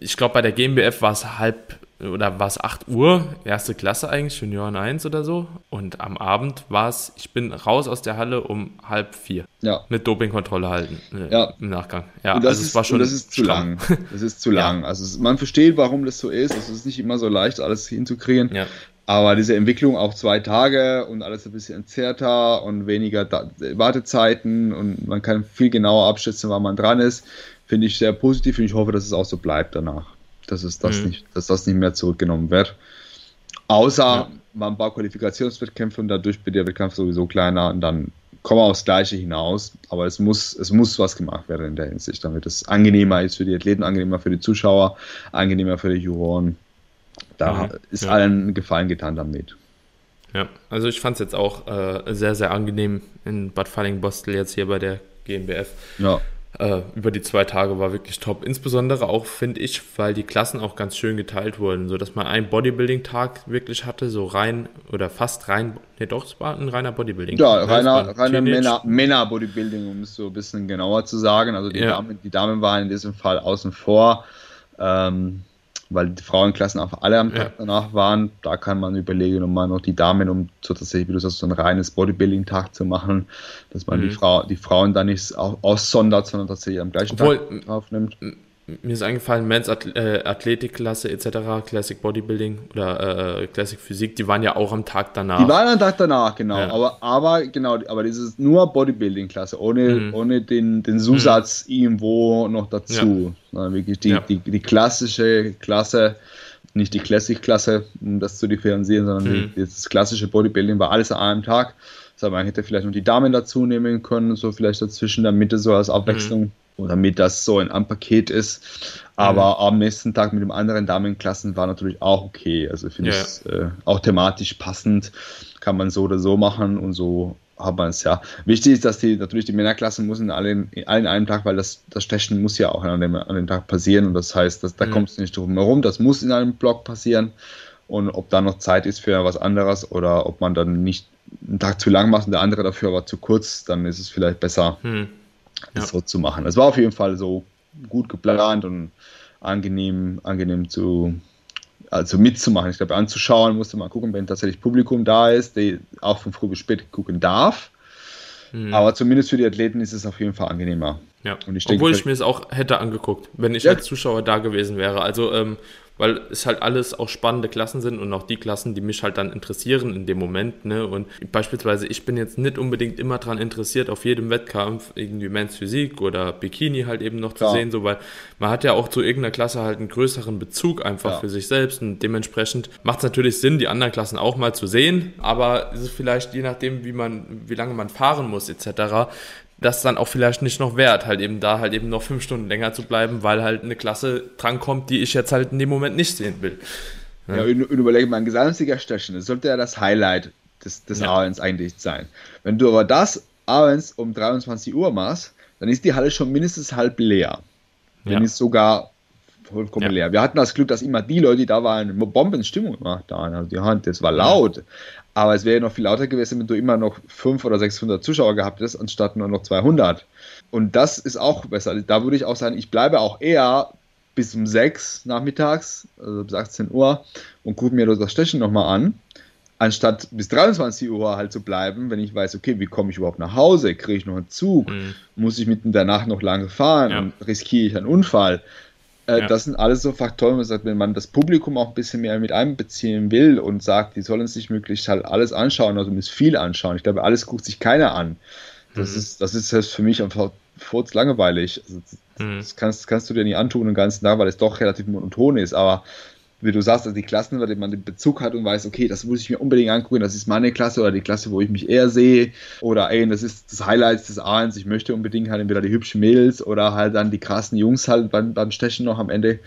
ich glaube, bei der GmbF war es halb oder war es 8 Uhr, erste Klasse eigentlich, Junioren 1 oder so. Und am Abend war es, ich bin raus aus der Halle um halb vier. Ja. Mit Dopingkontrolle halten äh, ja. im Nachgang. Ja, also es war schon. das ist zu lang. Das ist zu lang. Also man versteht, warum das so ist. Es ist nicht immer so leicht, alles hinzukriegen. Ja. Aber diese Entwicklung auf zwei Tage und alles ein bisschen entzerrter und weniger Wartezeiten und man kann viel genauer abschätzen, wann man dran ist, finde ich sehr positiv und ich hoffe, dass es auch so bleibt danach. Dass, es das, mhm. nicht, dass das nicht mehr zurückgenommen wird. Außer ja. man paar Qualifikationswettkämpfe und dadurch wird der Wettkampf sowieso kleiner und dann kommen wir aufs Gleiche hinaus. Aber es muss, es muss was gemacht werden in der Hinsicht, damit es angenehmer ist für die Athleten, angenehmer für die Zuschauer, angenehmer für die Juroren da mhm. ist ja. allen Gefallen getan damit. Ja, also ich fand es jetzt auch äh, sehr, sehr angenehm in Bad Falling-Bostel jetzt hier bei der GmbF. Ja. Äh, über die zwei Tage war wirklich top. Insbesondere auch, finde ich, weil die Klassen auch ganz schön geteilt wurden, sodass man einen Bodybuilding-Tag wirklich hatte, so rein oder fast rein, ne doch, es war ein reiner Bodybuilding. Ja, reiner, reiner Männer, Männer-Bodybuilding, um es so ein bisschen genauer zu sagen. Also die, ja. Damen, die Damen waren in diesem Fall außen vor. Ähm, weil die Frauenklassen auch alle am Tag ja. danach waren. Da kann man überlegen, um mal noch die Damen, um so tatsächlich, wie du sagst, so ein reines Bodybuilding-Tag zu machen, dass man mhm. die, Frau, die Frauen da nicht aussondert, sondern tatsächlich am gleichen Obwohl, Tag draufnimmt mir ist eingefallen, Men's äh, Athletikklasse etc., Classic Bodybuilding oder äh, Classic Physik, die waren ja auch am Tag danach. Die waren am Tag danach, genau. Ja. Aber, aber genau, aber dieses nur Bodybuilding-Klasse, ohne, mhm. ohne den, den Zusatz mhm. irgendwo noch dazu. Ja. wirklich die, ja. die, die klassische Klasse, nicht die Classic-Klasse, um das zu differenzieren, sondern mhm. die, das klassische Bodybuilding war alles an einem Tag. Das man hätte vielleicht noch die Damen dazu nehmen können, so vielleicht dazwischen, damit es so als Abwechslung mhm oder damit das so ein Paket ist. Aber mhm. am nächsten Tag mit dem anderen Damenklassen war natürlich auch okay. Also finde ja. ich es äh, auch thematisch passend. Kann man so oder so machen und so hat man es ja. Wichtig ist, dass die natürlich die Männerklassen müssen alle in allen einem Tag, weil das, das Stechen muss ja auch an dem, an dem Tag passieren und das heißt, dass, da mhm. kommst du nicht drum herum. Das muss in einem Block passieren und ob da noch Zeit ist für was anderes oder ob man dann nicht einen Tag zu lang macht und der andere dafür aber zu kurz, dann ist es vielleicht besser. Mhm das ja. so zu machen. Es war auf jeden Fall so gut geplant und angenehm, angenehm zu, also mitzumachen. Ich glaube, anzuschauen musste man gucken, wenn tatsächlich Publikum da ist, der auch von früh bis spät gucken darf. Mhm. Aber zumindest für die Athleten ist es auf jeden Fall angenehmer. Ja. Ich Obwohl denke, ich mir es auch hätte angeguckt, wenn ich ja. als Zuschauer da gewesen wäre. Also ähm, weil es halt alles auch spannende Klassen sind und auch die Klassen, die mich halt dann interessieren in dem Moment. Ne? Und beispielsweise, ich bin jetzt nicht unbedingt immer daran interessiert, auf jedem Wettkampf irgendwie Men's Physik oder Bikini halt eben noch zu ja. sehen, so weil man hat ja auch zu irgendeiner Klasse halt einen größeren Bezug einfach ja. für sich selbst und dementsprechend macht es natürlich Sinn, die anderen Klassen auch mal zu sehen, aber es ist vielleicht je nachdem, wie man, wie lange man fahren muss etc., das dann auch vielleicht nicht noch wert, halt eben da halt eben noch fünf Stunden länger zu bleiben, weil halt eine Klasse drankommt, die ich jetzt halt in dem Moment nicht sehen will. Ja, ja und, und überlege mal, ein Gesamtsieger stechen, das sollte ja das Highlight des, des ja. Abends eigentlich sein. Wenn du aber das abends um 23 Uhr machst, dann ist die Halle schon mindestens halb leer. Wenn ja. nicht sogar vollkommen ja. leer. Wir hatten das Glück, dass immer die Leute, die da waren, Bombenstimmung gemacht haben. Also die Hand, das war laut. Aber es wäre noch viel lauter gewesen, wenn du immer noch 500 oder 600 Zuschauer gehabt hättest, anstatt nur noch 200. Und das ist auch besser. Da würde ich auch sagen, ich bleibe auch eher bis um 6 nachmittags, also bis 18 Uhr, und gucke mir das Stechen nochmal an, anstatt bis 23 Uhr halt zu bleiben, wenn ich weiß, okay, wie komme ich überhaupt nach Hause? Kriege ich noch einen Zug? Mhm. Muss ich mitten der Nacht noch lange fahren? Ja. Riskiere ich einen Unfall? Äh, ja. Das sind alles so Faktoren, wenn man das Publikum auch ein bisschen mehr mit einbeziehen will und sagt, die sollen sich möglichst halt alles anschauen, also müssen viel anschauen. Ich glaube, alles guckt sich keiner an. Das mhm. ist, das ist für mich einfach furz langweilig. Also, mhm. Das kannst, kannst du dir nicht antun den ganzen Tag, weil es doch relativ monoton ist. Aber wie du sagst, also die Klassen, bei denen man den Bezug hat und weiß, okay, das muss ich mir unbedingt angucken, das ist meine Klasse oder die Klasse, wo ich mich eher sehe oder ey, das ist das Highlight des Abends, ich möchte unbedingt halt entweder die hübschen Mädels oder halt dann die krassen Jungs halt beim, beim Stechen noch am Ende,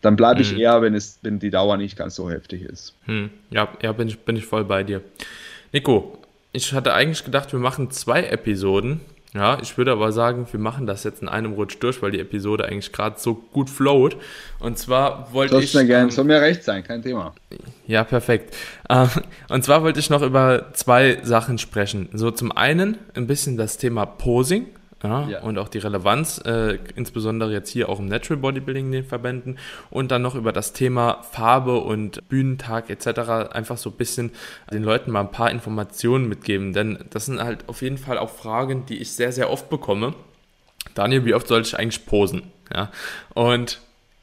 dann bleibe ich hm. eher, wenn es, wenn die Dauer nicht ganz so heftig ist. Hm. Ja, ja, bin ich, bin ich voll bei dir. Nico, ich hatte eigentlich gedacht, wir machen zwei Episoden ja, ich würde aber sagen, wir machen das jetzt in einem Rutsch durch, weil die Episode eigentlich gerade so gut float. Und zwar wollte Sollst ich. Mir gern, ähm, soll mir recht sein, kein Thema. Ja, perfekt. Ähm, und zwar wollte ich noch über zwei Sachen sprechen. So zum einen ein bisschen das Thema Posing. Ja, ja. Und auch die Relevanz, äh, insbesondere jetzt hier auch im Natural Bodybuilding in den Verbänden. Und dann noch über das Thema Farbe und Bühnentag etc. einfach so ein bisschen den Leuten mal ein paar Informationen mitgeben. Denn das sind halt auf jeden Fall auch Fragen, die ich sehr, sehr oft bekomme. Daniel, wie oft soll ich eigentlich posen? Ja, und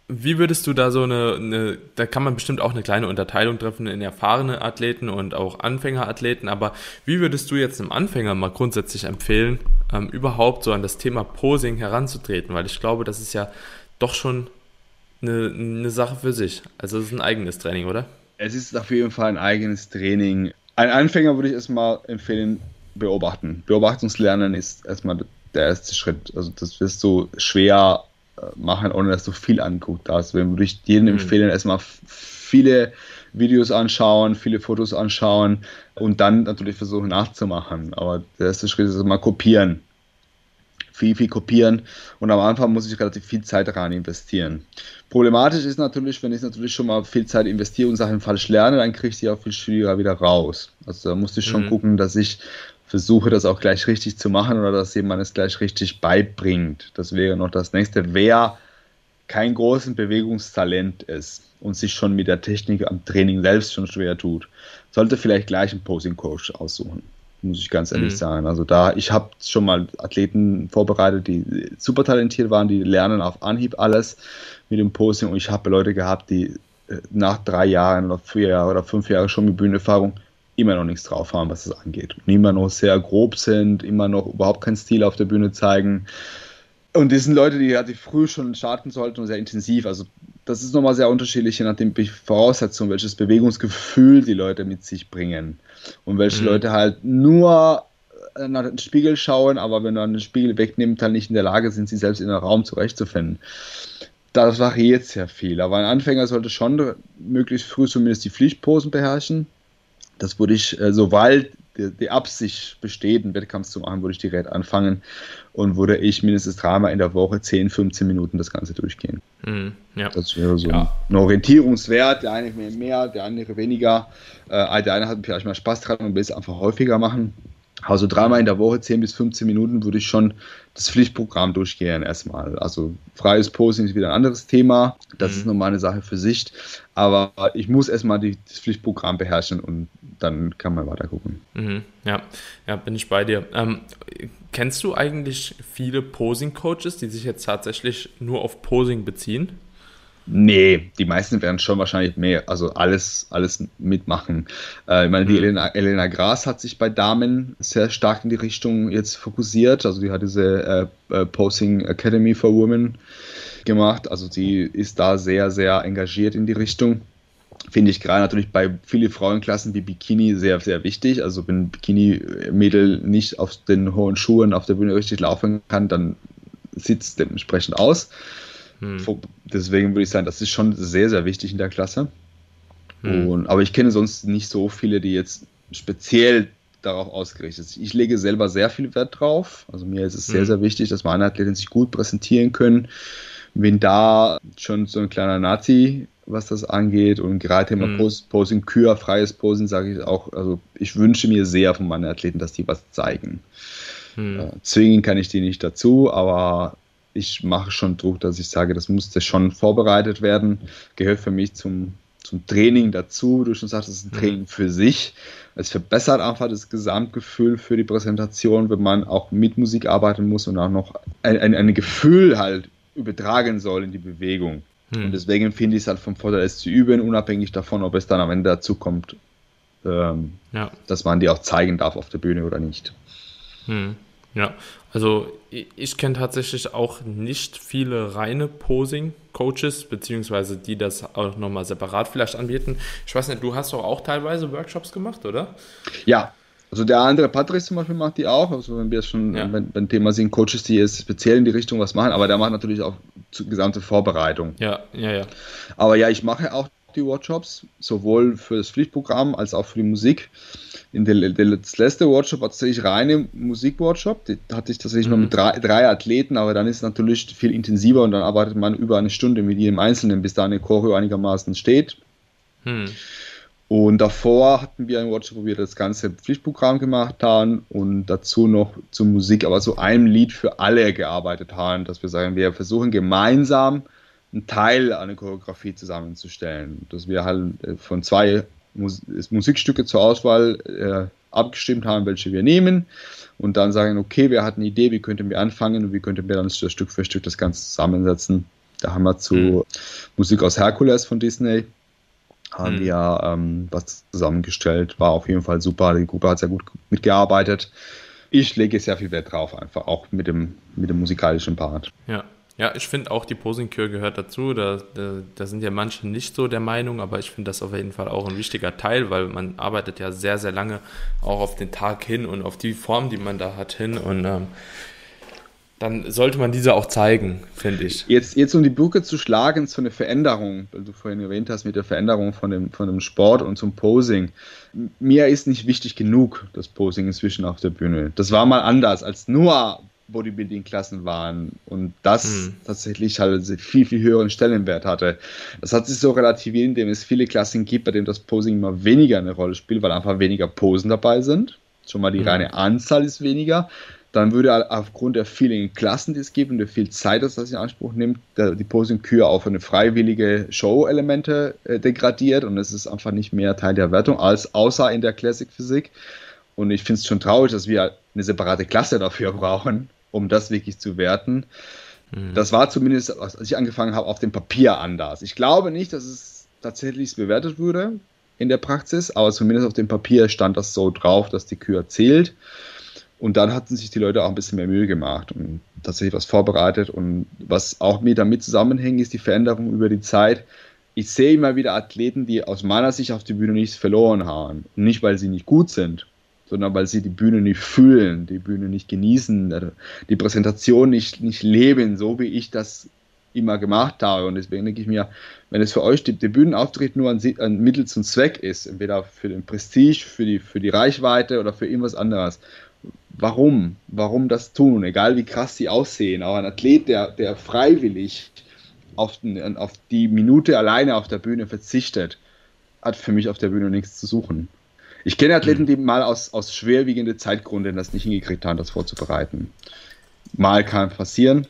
wie würdest du da so eine, eine, da kann man bestimmt auch eine kleine Unterteilung treffen in erfahrene Athleten und auch Anfängerathleten, aber wie würdest du jetzt einem Anfänger mal grundsätzlich empfehlen, ähm, überhaupt so an das Thema Posing heranzutreten? Weil ich glaube, das ist ja doch schon eine, eine Sache für sich. Also es ist ein eigenes Training, oder? Es ist auf jeden Fall ein eigenes Training. Ein Anfänger würde ich erstmal empfehlen, beobachten. Beobachtungslernen ist erstmal der erste Schritt. Also das wirst du schwer machen, ohne dass du viel anguckt hast. Wir würde ich jedem mhm. empfehlen, erstmal viele Videos anschauen, viele Fotos anschauen und dann natürlich versuchen nachzumachen. Aber der erste Schritt ist mal kopieren. Viel, viel kopieren und am Anfang muss ich relativ viel Zeit rein investieren. Problematisch ist natürlich, wenn ich natürlich schon mal viel Zeit investiere und Sachen falsch lerne, dann kriege ich sie auch viel schwieriger wieder raus. Also da musste ich schon mhm. gucken, dass ich versuche, das auch gleich richtig zu machen oder dass jemand es gleich richtig beibringt. Das wäre noch das nächste. Wer kein großes Bewegungstalent ist und sich schon mit der Technik am Training selbst schon schwer tut, sollte vielleicht gleich einen Posing-Coach aussuchen. Muss ich ganz ehrlich mhm. sagen. Also da, ich habe schon mal Athleten vorbereitet, die super talentiert waren, die lernen auf Anhieb alles mit dem Posing und ich habe Leute gehabt, die äh, nach drei Jahren oder vier Jahren oder fünf Jahren schon mit Bühnenerfahrung immer noch nichts drauf haben, was das angeht. Und immer noch sehr grob sind, immer noch überhaupt keinen Stil auf der Bühne zeigen. Und das sind Leute, die relativ früh schon starten sollten und sehr intensiv. Also das ist nochmal sehr unterschiedlich, je nachdem Voraussetzungen, welches Bewegungsgefühl die Leute mit sich bringen. Und welche mhm. Leute halt nur nach dem Spiegel schauen, aber wenn man den Spiegel wegnimmt, dann nicht in der Lage sind, sich selbst in den Raum zurechtzufinden. Das variiert sehr viel. Aber ein Anfänger sollte schon möglichst früh zumindest die Pflichtposen beherrschen das würde ich, äh, sobald die, die, Absicht besteht, einen Wettkampf zu machen, würde ich direkt anfangen und würde ich mindestens dreimal in der Woche 10, 15 Minuten das Ganze durchgehen. Mm, ja. Das wäre so ja. ein Orientierungswert, der eine mehr, der andere weniger. Äh, der eine hat vielleicht mal Spaß dran und will es einfach häufiger machen. Also dreimal in der Woche, 10 bis 15 Minuten, würde ich schon das Pflichtprogramm durchgehen erstmal. Also freies Posing ist wieder ein anderes Thema. Das mhm. ist nochmal eine Sache für sich. Aber ich muss erstmal die, das Pflichtprogramm beherrschen und dann kann man weiter gucken. Mhm. Ja. ja, bin ich bei dir. Ähm, kennst du eigentlich viele Posing-Coaches, die sich jetzt tatsächlich nur auf Posing beziehen? Nee, die meisten werden schon wahrscheinlich mehr, also alles, alles mitmachen. Äh, ich meine, die mhm. Elena, Elena Gras hat sich bei Damen sehr stark in die Richtung jetzt fokussiert. Also die hat diese äh, äh, Posing Academy for Women gemacht. Also sie ist da sehr, sehr engagiert in die Richtung. Finde ich gerade natürlich bei vielen Frauenklassen wie Bikini sehr, sehr wichtig. Also wenn Bikini-Mädel nicht auf den hohen Schuhen auf der Bühne richtig laufen kann, dann sieht es dementsprechend aus. Hm. Deswegen würde ich sagen, das ist schon sehr, sehr wichtig in der Klasse. Hm. Und, aber ich kenne sonst nicht so viele, die jetzt speziell darauf ausgerichtet sind. Ich lege selber sehr viel Wert drauf. Also mir ist es sehr, hm. sehr wichtig, dass meine Athleten sich gut präsentieren können. Bin da schon so ein kleiner Nazi, was das angeht. Und gerade Thema mhm. Posing, Kür, freies Posen, sage ich auch. Also ich wünsche mir sehr von meinen Athleten, dass die was zeigen. Mhm. Äh, zwingen kann ich die nicht dazu, aber ich mache schon Druck, dass ich sage, das musste schon vorbereitet werden, gehört für mich zum, zum Training dazu. Du schon sagst, es ist ein mhm. Training für sich. Es verbessert einfach das Gesamtgefühl für die Präsentation, wenn man auch mit Musik arbeiten muss und auch noch ein, ein, ein Gefühl halt übertragen soll in die Bewegung. Hm. Und deswegen finde ich es halt vom Vorteil, es zu üben, unabhängig davon, ob es dann am Ende dazu kommt, ähm, ja. dass man die auch zeigen darf auf der Bühne oder nicht. Hm. Ja, also ich, ich kenne tatsächlich auch nicht viele reine Posing-Coaches, beziehungsweise die das auch nochmal separat vielleicht anbieten. Ich weiß nicht, du hast doch auch teilweise Workshops gemacht, oder? Ja, also der andere Patrick zum Beispiel macht die auch. Also wenn wir schon ja. wenn, wenn Thema sind, Coaches, die jetzt speziell in die Richtung was machen, aber der macht natürlich auch gesamte Vorbereitung. Ja, ja, ja. Aber ja, ich mache auch die Workshops, sowohl für das Pflichtprogramm als auch für die Musik. In der, der das letzte Workshop war tatsächlich reine Musikworkshop. Da hatte ich tatsächlich mhm. nur mit drei, drei, Athleten, aber dann ist es natürlich viel intensiver und dann arbeitet man über eine Stunde mit jedem Einzelnen, bis da eine Choreo einigermaßen steht. Mhm. Und davor hatten wir ein Workshop, wo wir das ganze Pflichtprogramm gemacht haben und dazu noch zur Musik, aber so einem Lied für alle gearbeitet haben, dass wir sagen, wir versuchen gemeinsam einen Teil einer Choreografie zusammenzustellen. Dass wir halt äh, von zwei Mus Musikstücke zur Auswahl äh, abgestimmt haben, welche wir nehmen und dann sagen, okay, wer hat eine Idee, wie könnten wir anfangen und wie könnten wir dann Stück für Stück das Ganze zusammensetzen. Da haben wir zu mhm. Musik aus Herkules von Disney haben mhm. wir ähm, was zusammengestellt. War auf jeden Fall super. Die Gruppe hat sehr gut mitgearbeitet. Ich lege sehr viel Wert drauf, einfach auch mit dem, mit dem musikalischen Part. Ja. Ja, ich finde auch die Posing-Kür gehört dazu. Da, da, da, sind ja manche nicht so der Meinung, aber ich finde das auf jeden Fall auch ein wichtiger Teil, weil man arbeitet ja sehr, sehr lange auch auf den Tag hin und auf die Form, die man da hat, hin. Und ähm, dann sollte man diese auch zeigen, finde ich. Jetzt, jetzt um die Brücke zu schlagen zu einer Veränderung, weil du vorhin erwähnt hast mit der Veränderung von dem, von dem Sport und zum Posing. Mir ist nicht wichtig genug, das Posing inzwischen auf der Bühne. Das war mal anders, als nur Bodybuilding-Klassen waren und das hm. tatsächlich halt viel, viel höheren Stellenwert hatte. Das hat sich so relativiert, indem es viele Klassen gibt, bei denen das Posing immer weniger eine Rolle spielt, weil einfach weniger Posen dabei sind. Schon mal die hm. reine Anzahl ist weniger dann würde aufgrund der vielen Klassen, die es gibt und der viel Zeit, das das in Anspruch nimmt, die Posing-Kür auf eine freiwillige Show-Elemente äh, degradiert und es ist einfach nicht mehr Teil der Wertung als außer in der Classic-Physik. Und ich finde es schon traurig, dass wir eine separate Klasse dafür brauchen, um das wirklich zu werten. Mhm. Das war zumindest, als ich angefangen habe, auf dem Papier anders. Ich glaube nicht, dass es tatsächlich bewertet wurde in der Praxis, aber zumindest auf dem Papier stand das so drauf, dass die Kür zählt. Und dann hatten sich die Leute auch ein bisschen mehr Mühe gemacht und tatsächlich was vorbereitet. Und was auch mit damit zusammenhängt, ist die Veränderung über die Zeit. Ich sehe immer wieder Athleten, die aus meiner Sicht auf die Bühne nichts verloren haben. Nicht, weil sie nicht gut sind, sondern weil sie die Bühne nicht fühlen, die Bühne nicht genießen, die Präsentation nicht, nicht leben, so wie ich das immer gemacht habe. Und deswegen denke ich mir, wenn es für euch der Bühnenauftritt nur ein, ein Mittel zum Zweck ist, entweder für den Prestige, für die, für die Reichweite oder für irgendwas anderes, warum, warum das tun, egal wie krass sie aussehen. Auch ein Athlet, der, der freiwillig auf, den, auf die Minute alleine auf der Bühne verzichtet, hat für mich auf der Bühne nichts zu suchen. Ich kenne Athleten, mhm. die mal aus, aus schwerwiegende Zeitgründen das nicht hingekriegt haben, das vorzubereiten. Mal kann passieren,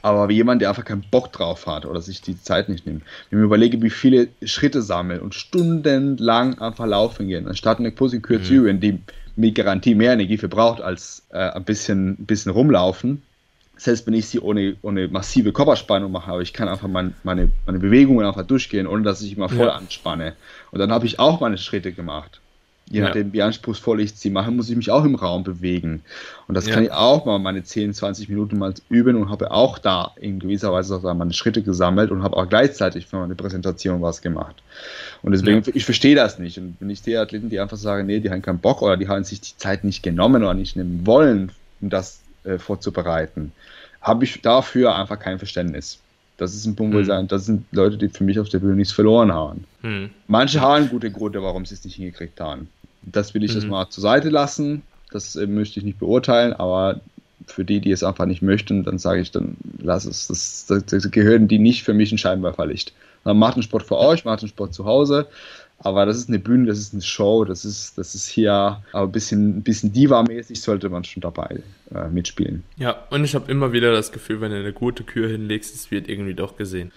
aber wie jemand, der einfach keinen Bock drauf hat oder sich die Zeit nicht nimmt. Wenn ich mir überlege, wie viele Schritte sammeln und stundenlang einfach laufen gehen, anstatt eine Posing mhm. die mit Garantie mehr Energie verbraucht als äh, ein bisschen, bisschen rumlaufen. Selbst wenn ich sie ohne, ohne massive Körperspannung mache, aber ich kann einfach mein, meine, meine Bewegungen einfach durchgehen, ohne dass ich immer voll ja. anspanne. Und dann habe ich auch meine Schritte gemacht. Je ja. nachdem, wie anspruchsvoll ich sie mache, muss ich mich auch im Raum bewegen. Und das ja. kann ich auch mal meine 10, 20 Minuten mal üben und habe auch da in gewisser Weise meine Schritte gesammelt und habe auch gleichzeitig für meine Präsentation was gemacht. Und deswegen, ja. ich verstehe das nicht. Und wenn ich sehe Athleten, die einfach sagen, nee, die haben keinen Bock oder die haben sich die Zeit nicht genommen oder nicht nehmen wollen, um das äh, vorzubereiten, habe ich dafür einfach kein Verständnis. Das ist ein Punkt, wo ich sage, das sind Leute, die für mich auf der Bühne nichts verloren haben. Hm. Manche haben gute Gründe, warum sie es nicht hingekriegt haben. Das will ich mhm. jetzt mal zur Seite lassen. Das äh, möchte ich nicht beurteilen, aber für die, die es einfach nicht möchten, dann sage ich, dann lass es. Das, das, das gehören die nicht für mich ein Scheinwerferlicht. Man macht einen Sport für euch, macht einen Sport zu Hause. Aber das ist eine Bühne, das ist eine Show, das ist, das ist hier aber ein bisschen, ein bisschen Diva-mäßig sollte man schon dabei äh, mitspielen. Ja, und ich habe immer wieder das Gefühl, wenn du eine gute Kür hinlegst, es wird irgendwie doch gesehen.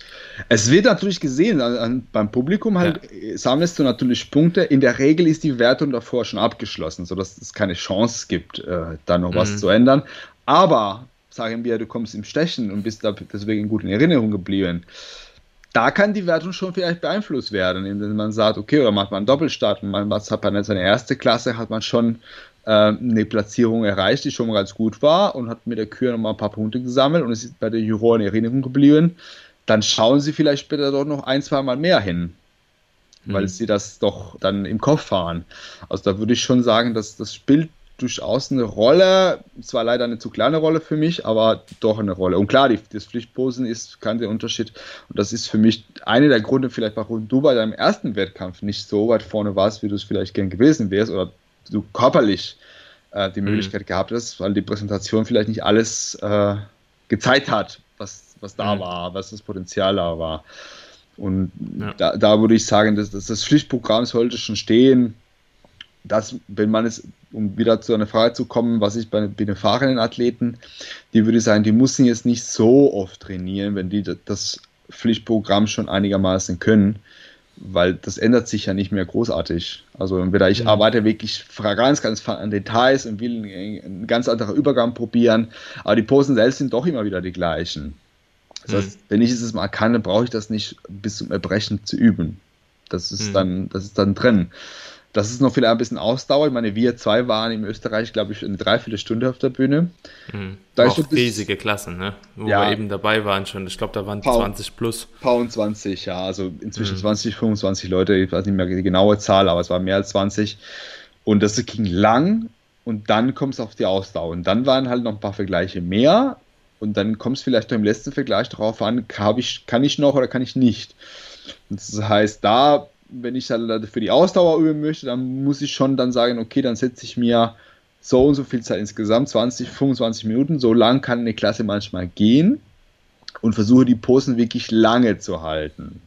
Es wird natürlich gesehen. Also, beim Publikum halt ja. sammelst du natürlich Punkte. In der Regel ist die Wertung davor schon abgeschlossen, sodass es keine Chance gibt, äh, da noch mhm. was zu ändern. Aber sagen wir, du kommst im Stechen und bist deswegen gut in Erinnerung geblieben da kann die Wertung schon vielleicht beeinflusst werden, indem man sagt, okay, oder macht man einen Doppelstart und man hat man seine erste Klasse, hat man schon äh, eine Platzierung erreicht, die schon mal ganz gut war und hat mit der Kür nochmal ein paar Punkte gesammelt und es ist bei der Juroren in Erinnerung geblieben, dann schauen sie vielleicht später doch noch ein, zwei Mal mehr hin weil mhm. sie das doch dann im Kopf fahren. Also da würde ich schon sagen, dass das spielt durchaus eine Rolle, zwar leider eine zu kleine Rolle für mich, aber doch eine Rolle. Und klar, die, das Pflichtposen ist kein der Unterschied. Und das ist für mich einer der Gründe, vielleicht warum du bei deinem ersten Wettkampf nicht so weit vorne warst, wie du es vielleicht gern gewesen wärst oder du körperlich äh, die mhm. Möglichkeit mhm. gehabt hast, weil die Präsentation vielleicht nicht alles äh, gezeigt hat, was, was da mhm. war, was das Potenzial da war. Und ja. da, da, würde ich sagen, dass, dass, das Pflichtprogramm sollte schon stehen, dass, wenn man es um wieder zu einer Frage zu kommen, was ich bei, bei den fahrenden Athleten, die würde sagen, die müssen jetzt nicht so oft trainieren, wenn die das Pflichtprogramm schon einigermaßen können, weil das ändert sich ja nicht mehr großartig. Also entweder ich mhm. arbeite wirklich ganz, ganz an Details und will einen ganz anderen Übergang probieren, aber die Posen selbst sind doch immer wieder die gleichen. Das heißt, mhm. wenn ich es mal kann, dann brauche ich das nicht bis zum Erbrechen zu üben. Das ist mhm. dann, das ist dann drin. Das ist noch vielleicht ein bisschen Ausdauer. Ich meine, wir zwei waren in Österreich, glaube ich, eine Dreiviertelstunde auf der Bühne. Mhm. Da auch riesige Klassen, ne? Wo ja, wir eben dabei waren schon. Ich glaube, da waren Pau, 20 plus. Paar und 20, ja. Also inzwischen mhm. 20, 25 Leute. Ich weiß nicht mehr die genaue Zahl, aber es war mehr als 20. Und das ging lang. Und dann kommt es auf die Ausdauer. Und dann waren halt noch ein paar Vergleiche mehr. Und dann kommt es vielleicht noch im letzten Vergleich darauf an, ich, kann ich noch oder kann ich nicht. Und das heißt, da wenn ich halt für die Ausdauer üben möchte, dann muss ich schon dann sagen, okay, dann setze ich mir so und so viel Zeit insgesamt, 20, 25 Minuten, so lang kann eine Klasse manchmal gehen und versuche die Posen wirklich lange zu halten.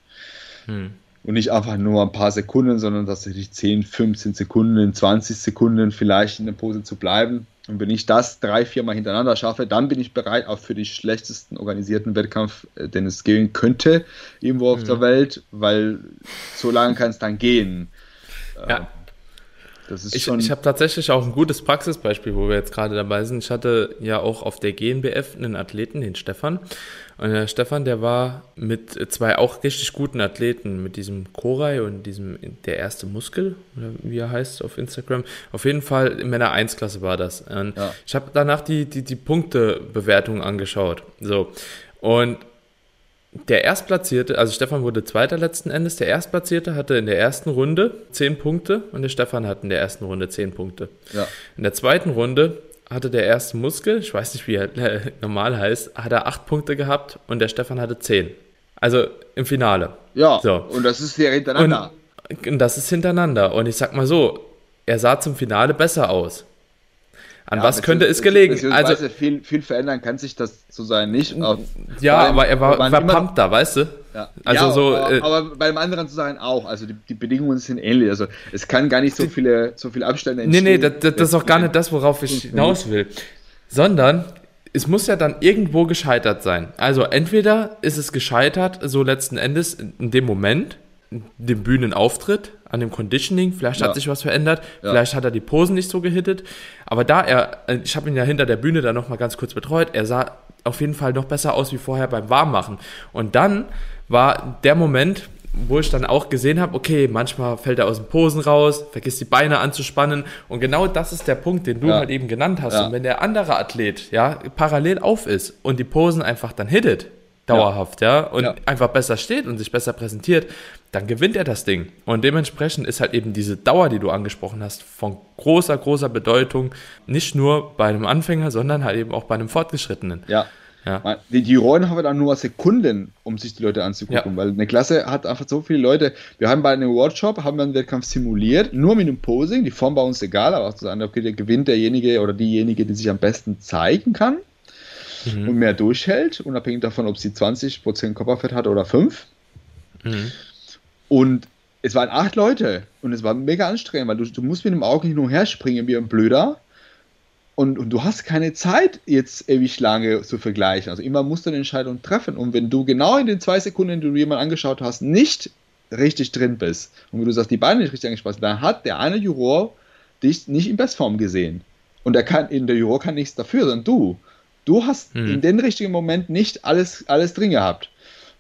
Hm. Und nicht einfach nur ein paar Sekunden, sondern tatsächlich 10, 15 Sekunden, 20 Sekunden vielleicht in der Pose zu bleiben. Und wenn ich das drei, vier Mal hintereinander schaffe, dann bin ich bereit auch für den schlechtesten organisierten Wettkampf, äh, den es gehen könnte, irgendwo auf mhm. der Welt, weil so lange kann es dann gehen. Ja. Äh, ich, ich habe tatsächlich auch ein gutes Praxisbeispiel, wo wir jetzt gerade dabei sind. Ich hatte ja auch auf der GNBF einen Athleten, den Stefan. Und der Stefan, der war mit zwei auch richtig guten Athleten, mit diesem Koray und diesem der erste Muskel, oder wie er heißt auf Instagram. Auf jeden Fall in meiner 1-Klasse war das. Und ja. Ich habe danach die, die, die Punktebewertung angeschaut. So. Und der Erstplatzierte, also Stefan wurde Zweiter letzten Endes, der Erstplatzierte hatte in der ersten Runde 10 Punkte und der Stefan hat in der ersten Runde 10 Punkte. Ja. In der zweiten Runde hatte der erste Muskel, ich weiß nicht, wie er äh, normal heißt, hat er 8 Punkte gehabt und der Stefan hatte 10. Also im Finale. Ja, so. und das ist ja hintereinander. Und, und das ist hintereinander. Und ich sag mal so, er sah zum Finale besser aus. An ja, was könnte es gelegen? Also viel, viel verändern kann sich das so sein nicht. ja, aber er war, war verpumpter, weißt du? Ja, also ja, so, aber, äh, aber beim anderen zu sagen auch. Also die, die, Bedingungen sind ähnlich. Also es kann gar nicht so viele, so viele Abstände entstehen. Nee, nee, das, das, das ist auch gar nicht das, worauf ich hinaus will. Sondern es muss ja dann irgendwo gescheitert sein. Also entweder ist es gescheitert, so letzten Endes in dem Moment, dem Bühnenauftritt, an dem Conditioning, vielleicht ja. hat sich was verändert, ja. vielleicht hat er die Posen nicht so gehittet, aber da er, äh, ich habe ihn ja hinter der Bühne dann nochmal ganz kurz betreut, er sah auf jeden Fall noch besser aus wie vorher beim Warmmachen. Und dann war der Moment, wo ich dann auch gesehen habe, okay, manchmal fällt er aus den Posen raus, vergisst die Beine anzuspannen und genau das ist der Punkt, den du ja. halt eben genannt hast. Ja. Und wenn der andere Athlet ja parallel auf ist und die Posen einfach dann hittet, dauerhaft, ja, ja und einfach besser steht und sich besser präsentiert, dann gewinnt er das Ding. Und dementsprechend ist halt eben diese Dauer, die du angesprochen hast, von großer, großer Bedeutung, nicht nur bei einem Anfänger, sondern halt eben auch bei einem Fortgeschrittenen. Ja. Ja. Die, die Rollen haben dann nur Sekunden, um sich die Leute anzugucken, ja. weil eine Klasse hat einfach so viele Leute. Wir haben bei einem Workshop, haben wir einen Wettkampf simuliert, nur mit dem Posing, die Form bei uns egal, aber auch zu sagen, okay, der gewinnt derjenige oder diejenige, die sich am besten zeigen kann mhm. und mehr durchhält, unabhängig davon, ob sie 20% Körperfett hat oder 5. Mhm. Und es waren acht Leute und es war mega anstrengend, weil du, du musst mit dem Auge hin und her springen wie ein Blöder. Und, und, du hast keine Zeit, jetzt ewig lange zu vergleichen. Also immer musst du eine Entscheidung treffen. Und wenn du genau in den zwei Sekunden, die du jemanden angeschaut hast, nicht richtig drin bist und wenn du sagst, die Beine nicht richtig angesprochen, dann hat der eine Juror dich nicht in Bestform gesehen. Und der, kann, in der Juror kann nichts dafür, sondern du. Du hast hm. in den richtigen Moment nicht alles, alles drin gehabt.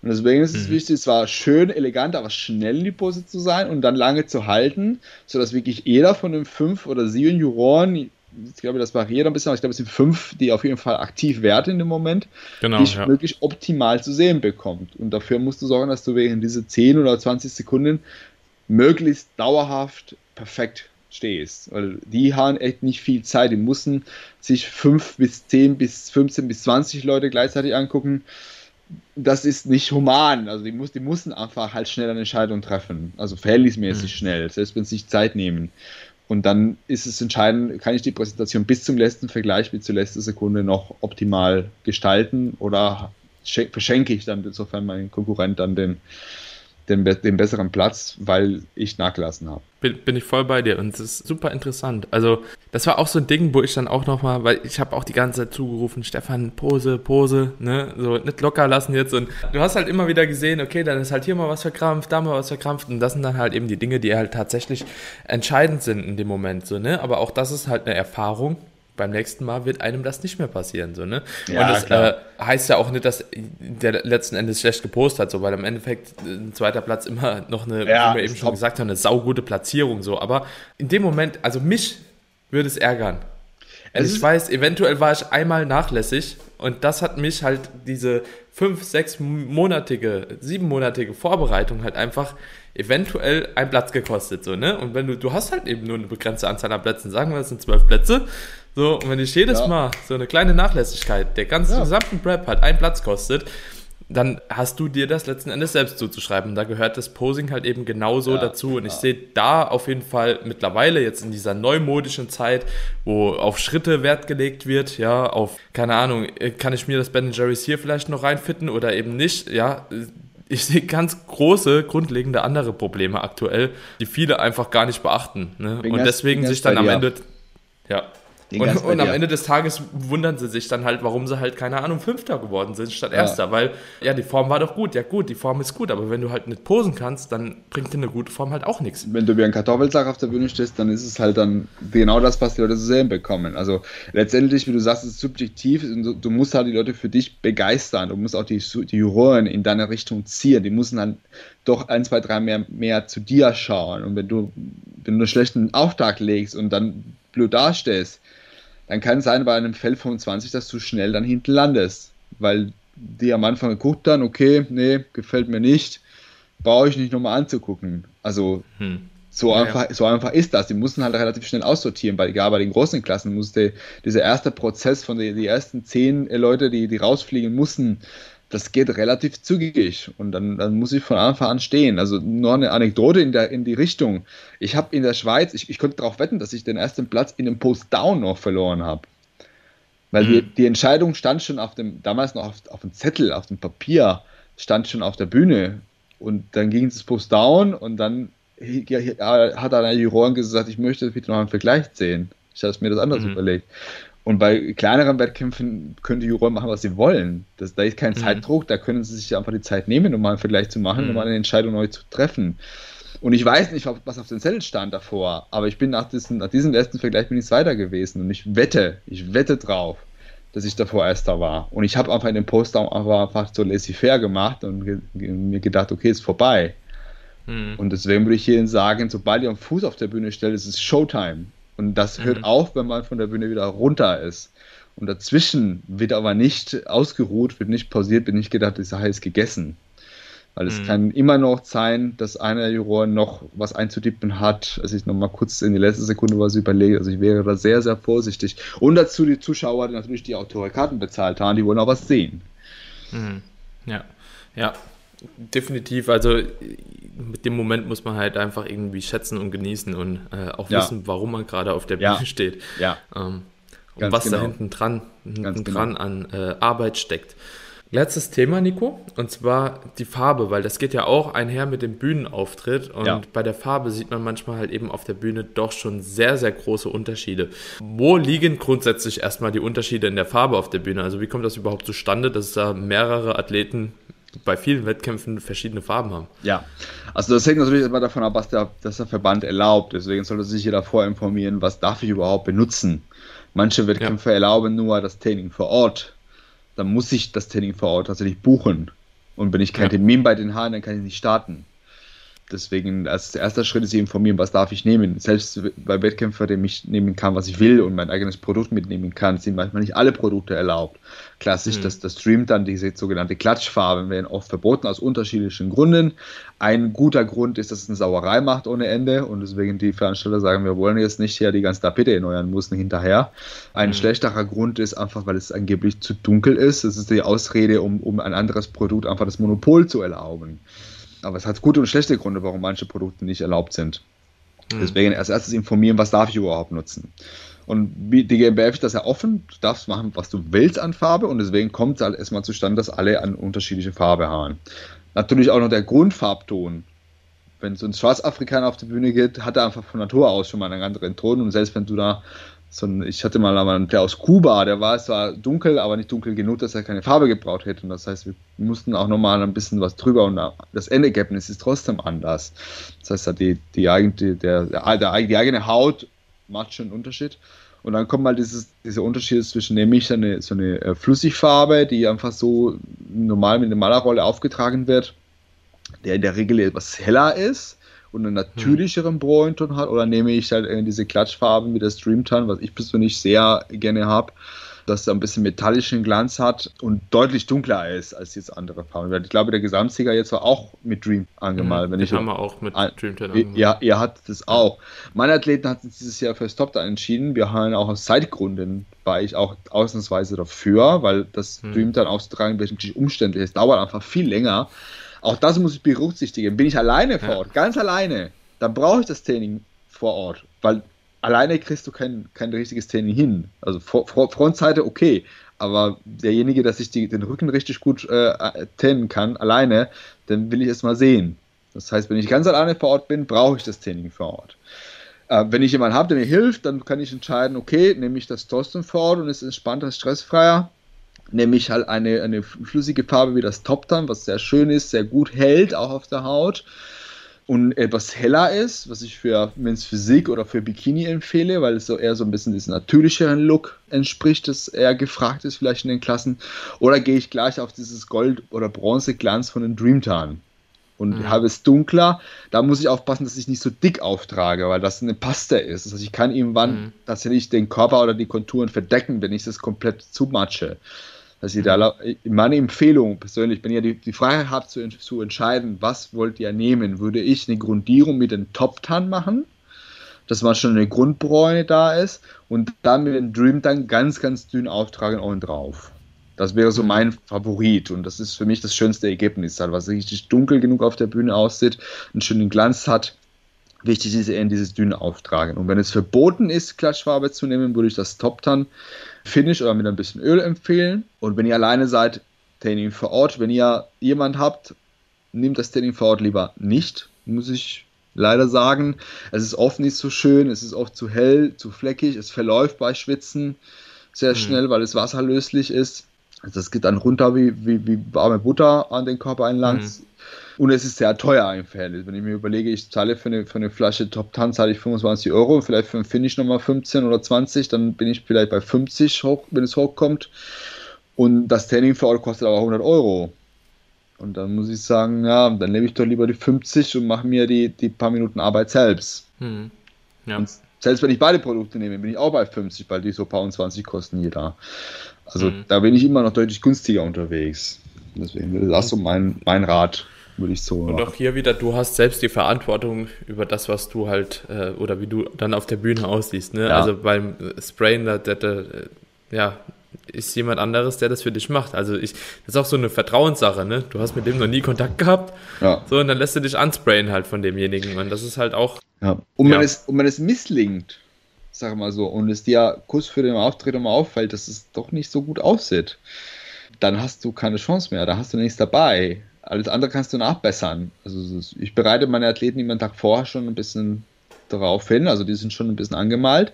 Und deswegen ist es mhm. wichtig, zwar schön, elegant, aber schnell in die Pose zu sein und dann lange zu halten, sodass wirklich jeder von den fünf oder sieben Juroren, ich glaube, das variiert ein bisschen, aber ich glaube, es sind fünf, die auf jeden Fall aktiv werden in dem Moment, genau, dich ja. wirklich optimal zu sehen bekommt. Und dafür musst du sorgen, dass du während diese 10 oder 20 Sekunden möglichst dauerhaft perfekt stehst. Weil die haben echt nicht viel Zeit. Die müssen sich 5 bis 10 bis 15 bis 20 Leute gleichzeitig angucken das ist nicht human. Also die, muss, die müssen einfach halt schnell eine Entscheidung treffen. Also verhältnismäßig mhm. schnell, selbst wenn sie sich Zeit nehmen. Und dann ist es entscheidend, kann ich die Präsentation bis zum letzten Vergleich, bis zur letzten Sekunde noch optimal gestalten oder verschenke ich dann, insofern mein Konkurrent dann den, den, den besseren Platz, weil ich nachgelassen habe. Bin, bin ich voll bei dir und es ist super interessant. Also das war auch so ein Ding, wo ich dann auch nochmal, weil ich habe auch die ganze Zeit zugerufen, Stefan, Pose, Pose, ne, so nicht locker lassen jetzt und du hast halt immer wieder gesehen, okay, dann ist halt hier mal was verkrampft, da mal was verkrampft und das sind dann halt eben die Dinge, die halt tatsächlich entscheidend sind in dem Moment, so, ne, aber auch das ist halt eine Erfahrung, beim nächsten Mal wird einem das nicht mehr passieren. So, ne? Ja, und das äh, heißt ja auch nicht, dass der letzten Endes schlecht gepostet hat, so, weil im Endeffekt äh, ein zweiter Platz immer noch eine, ja, wie wir eben schon top. gesagt haben, eine saugute Platzierung. So. Aber in dem Moment, also mich würde es ärgern. Also ich weiß, eventuell war ich einmal nachlässig und das hat mich halt diese fünf, sechs monatige, siebenmonatige Vorbereitung halt einfach eventuell einen Platz gekostet, so, ne? Und wenn du, du hast halt eben nur eine begrenzte Anzahl an Plätzen, sagen wir, es sind zwölf Plätze, so, und wenn ich jedes ja. Mal so eine kleine Nachlässigkeit der ganzen ja. gesamten Prep halt einen Platz kostet, dann hast du dir das letzten Endes selbst zuzuschreiben. Da gehört das Posing halt eben genauso ja, dazu. Und ich sehe da auf jeden Fall mittlerweile jetzt in dieser neumodischen Zeit, wo auf Schritte Wert gelegt wird, ja, auf, keine Ahnung, kann ich mir das Ben Jerry's hier vielleicht noch reinfitten oder eben nicht, ja. Ich sehe ganz große, grundlegende andere Probleme aktuell, die viele einfach gar nicht beachten. Ne? Und deswegen sich dann am Ende, ja, und, und am Ende des Tages wundern sie sich dann halt, warum sie halt, keine Ahnung, Fünfter geworden sind statt ja. Erster. Weil, ja, die Form war doch gut. Ja, gut, die Form ist gut. Aber wenn du halt nicht posen kannst, dann bringt dir eine gute Form halt auch nichts. Wenn du wie ein Kartoffelsack auf der Bühne stehst, dann ist es halt dann genau das, was die Leute zu sehen bekommen. Also letztendlich, wie du sagst, ist es subjektiv. Du, du musst halt die Leute für dich begeistern. Du musst auch die, die Juroren in deine Richtung ziehen. Die müssen dann doch ein, zwei, drei mehr, mehr zu dir schauen. Und wenn du, wenn du einen schlechten Auftrag legst und dann blöd dastehst, dann kann es sein bei einem Feld 25, dass du schnell dann hinten landest, weil die am Anfang geguckt dann, okay, nee, gefällt mir nicht, brauche ich nicht nochmal anzugucken. Also hm. so, ja, einfach, ja. so einfach ist das. Die mussten halt relativ schnell aussortieren, weil egal bei den großen Klassen musste dieser erste Prozess von den die ersten zehn Leute, die, die rausfliegen mussten, das geht relativ zügig und dann, dann muss ich von Anfang an stehen. Also nur eine Anekdote in, der, in die Richtung. Ich habe in der Schweiz, ich, ich konnte darauf wetten, dass ich den ersten Platz in dem Post-Down noch verloren habe. Weil mhm. die, die Entscheidung stand schon auf dem, damals noch auf, auf dem Zettel, auf dem Papier, stand schon auf der Bühne. Und dann ging es Post-Down und dann hat einer Juroren gesagt, ich möchte bitte noch einen Vergleich sehen. Ich habe mir das anders mhm. überlegt. Und bei kleineren Wettkämpfen können die Juroren machen, was sie wollen. Das, da ist kein mhm. Zeitdruck, da können sie sich einfach die Zeit nehmen, um mal einen Vergleich zu machen, mhm. um mal eine Entscheidung neu zu treffen. Und ich weiß nicht, was auf dem Zettel stand davor, aber ich bin nach diesem, nach diesem ersten Vergleich bin ich weiter gewesen und ich wette, ich wette drauf, dass ich davor Erster war. Und ich habe einfach in dem Poster einfach so laissez-faire gemacht und ge mir gedacht, okay, ist vorbei. Mhm. Und deswegen würde ich hier sagen, sobald ihr einen Fuß auf der Bühne stellt, ist es Showtime. Und das hört mhm. auf, wenn man von der Bühne wieder runter ist. Und dazwischen wird aber nicht ausgeruht, wird nicht pausiert, wird nicht gedacht, die Sache ist gegessen. Weil es mhm. kann immer noch sein, dass einer der Juroren noch was einzutippen hat, als ich nochmal kurz in die letzte Sekunde was überlege. Also ich wäre da sehr, sehr vorsichtig. Und dazu die Zuschauer, die natürlich die Autorekarten bezahlt haben, die wollen auch was sehen. Mhm. Ja, ja, definitiv. Also mit dem Moment muss man halt einfach irgendwie schätzen und genießen und äh, auch ja. wissen, warum man gerade auf der Bühne ja. steht. Ja. Ähm, und was genau. da hinten dran, hinten genau. an äh, Arbeit steckt. Letztes Thema, Nico, und zwar die Farbe, weil das geht ja auch einher mit dem Bühnenauftritt und ja. bei der Farbe sieht man manchmal halt eben auf der Bühne doch schon sehr, sehr große Unterschiede. Wo liegen grundsätzlich erstmal die Unterschiede in der Farbe auf der Bühne? Also wie kommt das überhaupt zustande, dass da mehrere Athleten bei vielen Wettkämpfen verschiedene Farben haben. Ja, also das hängt natürlich immer davon ab, was der, der Verband erlaubt. Deswegen sollte sich jeder vorinformieren, was darf ich überhaupt benutzen. Manche Wettkämpfe ja. erlauben nur das Training vor Ort. Dann muss ich das Training vor Ort tatsächlich buchen. Und wenn ich keinen ja. Termin bei denen habe, dann kann ich nicht starten. Deswegen, als erster Schritt ist informieren, was darf ich nehmen. Selbst bei Wettkämpfer, dem ich nehmen kann, was ich will und mein eigenes Produkt mitnehmen kann, sind manchmal nicht alle Produkte erlaubt. Klassisch, mhm. dass das Stream dann diese sogenannte Klatschfarben werden oft verboten aus unterschiedlichen Gründen. Ein guter Grund ist, dass es eine Sauerei macht ohne Ende und deswegen die Veranstalter sagen, wir wollen jetzt nicht hier die ganze Tapete erneuern müssen hinterher. Ein mhm. schlechterer Grund ist einfach, weil es angeblich zu dunkel ist. Das ist die Ausrede, um, um ein anderes Produkt einfach das Monopol zu erlauben. Aber es hat gute und schlechte Gründe, warum manche Produkte nicht erlaubt sind. Mhm. Deswegen als erstes informieren, was darf ich überhaupt nutzen. Und die GmbF ist das ja offen, du darfst machen, was du willst an Farbe und deswegen kommt es halt erstmal zustande, dass alle eine unterschiedliche Farbe haben. Natürlich auch noch der Grundfarbton. Wenn so ein Schwarzafrikaner auf die Bühne geht, hat er einfach von Natur aus schon mal einen anderen Ton und selbst wenn du da so ein, ich hatte mal einen, der aus Kuba, der war zwar dunkel, aber nicht dunkel genug, dass er keine Farbe gebraucht hätte. Und das heißt, wir mussten auch nochmal ein bisschen was drüber und das Endergebnis ist trotzdem anders. Das heißt, die, die, eigene, der, der, die eigene Haut macht schon einen Unterschied. Und dann kommt mal dieses, dieser Unterschied zwischen nämlich eine, so eine äh, Flüssigfarbe, die einfach so normal mit einer Malerrolle aufgetragen wird, der in der Regel etwas heller ist und einen natürlicheren hm. Bräunton hat, oder nehme ich halt diese Klatschfarben wie das Dreamtan, was ich persönlich sehr gerne habe, dass er ein bisschen metallischen Glanz hat und deutlich dunkler ist als jetzt andere Farben. Ich glaube, der Gesamtsieger jetzt war auch mit Dream angemalt. Mhm, wenn ich haben wir auch mit ein, Dreamtan angemalt. Ja, er hat das auch. Meine Athleten hatten dieses Jahr fürs Top dann entschieden. Wir haben auch aus Zeitgründen war ich auch ausnahmsweise dafür, weil das mhm. Dreamtan auszutragen wirklich umständlich ist. Dauert einfach viel länger. Auch das muss ich berücksichtigen. Bin ich alleine vor Ort, ganz alleine, dann brauche ich das Training vor Ort, weil alleine kriegst du kein, kein richtiges Training hin. Also Frontseite okay, aber derjenige, dass ich die, den Rücken richtig gut äh, trainen kann, alleine, dann will ich es mal sehen. Das heißt, wenn ich ganz alleine vor Ort bin, brauche ich das Training vor Ort. Äh, wenn ich jemanden habe, der mir hilft, dann kann ich entscheiden, okay, nehme ich das Thorsten vor Ort und ist entspannter, stressfreier nämlich halt eine, eine flüssige Farbe wie das Top Tan, was sehr schön ist, sehr gut hält, auch auf der Haut und etwas heller ist, was ich für Men's Physik oder für Bikini empfehle, weil es so eher so ein bisschen diesem natürlicheren Look entspricht, das eher gefragt ist vielleicht in den Klassen. Oder gehe ich gleich auf dieses Gold- oder Bronzeglanz von den Dreamtan und mhm. habe es dunkler, da muss ich aufpassen, dass ich nicht so dick auftrage, weil das eine Paste ist. Das heißt, ich kann irgendwann mhm. tatsächlich den Körper oder die Konturen verdecken, wenn ich das komplett zumatsche. Das ist da, meine Empfehlung persönlich, wenn ihr die, die Freiheit habt zu, zu entscheiden, was wollt ihr nehmen, würde ich eine Grundierung mit den Top-Tan machen, dass man schon eine Grundbräune da ist und dann mit dem Dream dann ganz, ganz dünn auftragen oben drauf. Das wäre so mein Favorit und das ist für mich das schönste Ergebnis, halt, was richtig dunkel genug auf der Bühne aussieht, einen schönen Glanz hat. Wichtig ist eher dieses dünne Auftragen. Und wenn es verboten ist, Klatschfarbe zu nehmen, würde ich das Top-Tan Finish oder mit ein bisschen Öl empfehlen. Und wenn ihr alleine seid, Training vor Ort. Wenn ihr jemand habt, nehmt das Training vor Ort lieber nicht, muss ich leider sagen. Es ist oft nicht so schön, es ist oft zu hell, zu fleckig, es verläuft bei Schwitzen sehr mhm. schnell, weil es wasserlöslich ist. Also das geht dann runter wie, wie, wie warme Butter an den Körper entlang. Mhm. Und es ist sehr teuer im Verhältnis. Wenn ich mir überlege, ich zahle für eine, für eine Flasche Top Tan zahle ich 25 Euro, vielleicht für ein Finish nochmal 15 oder 20, dann bin ich vielleicht bei 50 hoch, wenn es hochkommt. Und das Training für Ort kostet aber 100 Euro. Und dann muss ich sagen, ja, dann nehme ich doch lieber die 50 und mache mir die, die paar Minuten Arbeit selbst. Hm. Ja. Und selbst wenn ich beide Produkte nehme, bin ich auch bei 50, weil die so paar und 20 kosten jeder. Also hm. da bin ich immer noch deutlich günstiger unterwegs. Deswegen das so mein, mein Rat würde ich so. Und auch hier wieder, du hast selbst die Verantwortung über das, was du halt, äh, oder wie du dann auf der Bühne aussiehst. Ne? Ja. Also beim Sprayen, da, da, da, ja, ist jemand anderes, der das für dich macht. Also ich, das ist auch so eine Vertrauenssache, ne? Du hast mit dem noch nie Kontakt gehabt. Ja. So, und dann lässt du dich ansprayen halt von demjenigen. Und das ist halt auch. Ja. Und, ja. wenn, es, und wenn es misslingt, sag mal so, und es dir kurz für den Auftritt mal auffällt, dass es doch nicht so gut aussieht, dann hast du keine Chance mehr, da hast du nichts dabei. Alles andere kannst du nachbessern. Also ich bereite meine Athleten immer einen Tag vorher schon ein bisschen darauf hin, also die sind schon ein bisschen angemalt.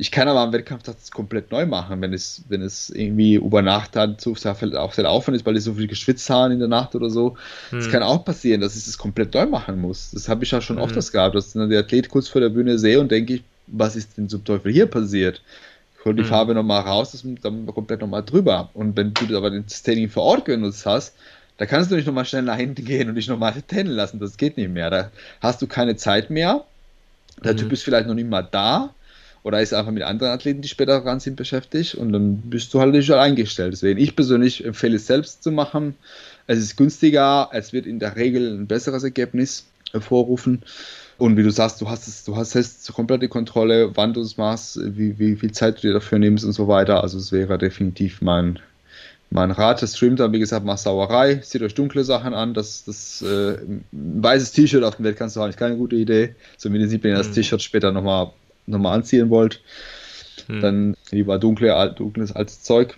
Ich kann aber am Wettkampf das komplett neu machen, wenn es, wenn es irgendwie über Nacht dann zu sehr, auch sehr Aufwand ist, weil die so viel geschwitzt haben in der Nacht oder so. Es hm. kann auch passieren, dass ich das komplett neu machen muss. Das habe ich ja schon hm. oft gehabt, dass dann der Athlet kurz vor der Bühne sehe und denke ich, was ist denn zum Teufel hier passiert? Ich hole die hm. Farbe nochmal raus, das dann komplett nochmal drüber. Und wenn du aber das Training vor Ort genutzt hast, Da kannst du nicht nochmal schnell nach hinten gehen und dich nochmal tennen lassen. Das geht nicht mehr. Da hast du keine Zeit mehr. Der mhm. Typ ist vielleicht noch nicht mal da oder ist einfach mit anderen Athleten, die später dran sind, beschäftigt und dann bist du halt nicht eingestellt. Deswegen, ich persönlich empfehle es selbst zu machen. Es ist günstiger, es wird in der Regel ein besseres Ergebnis hervorrufen. Und wie du sagst, du hast es, du hast jetzt komplette Kontrolle, wann du es machst, wie, wie viel Zeit du dir dafür nimmst und so weiter. Also es wäre definitiv mein, mein Rat. Das streamt dann, wie gesagt, macht Sauerei, zieht euch dunkle Sachen an. Das, das äh, ein weißes T-Shirt auf dem Wettkampf zu haben, ist keine gute Idee. Zumindest wenn ihr das mhm. T-Shirt später nochmal noch mal anziehen wollt. Mhm. Dann lieber dunkle, dunkles altes Zeug.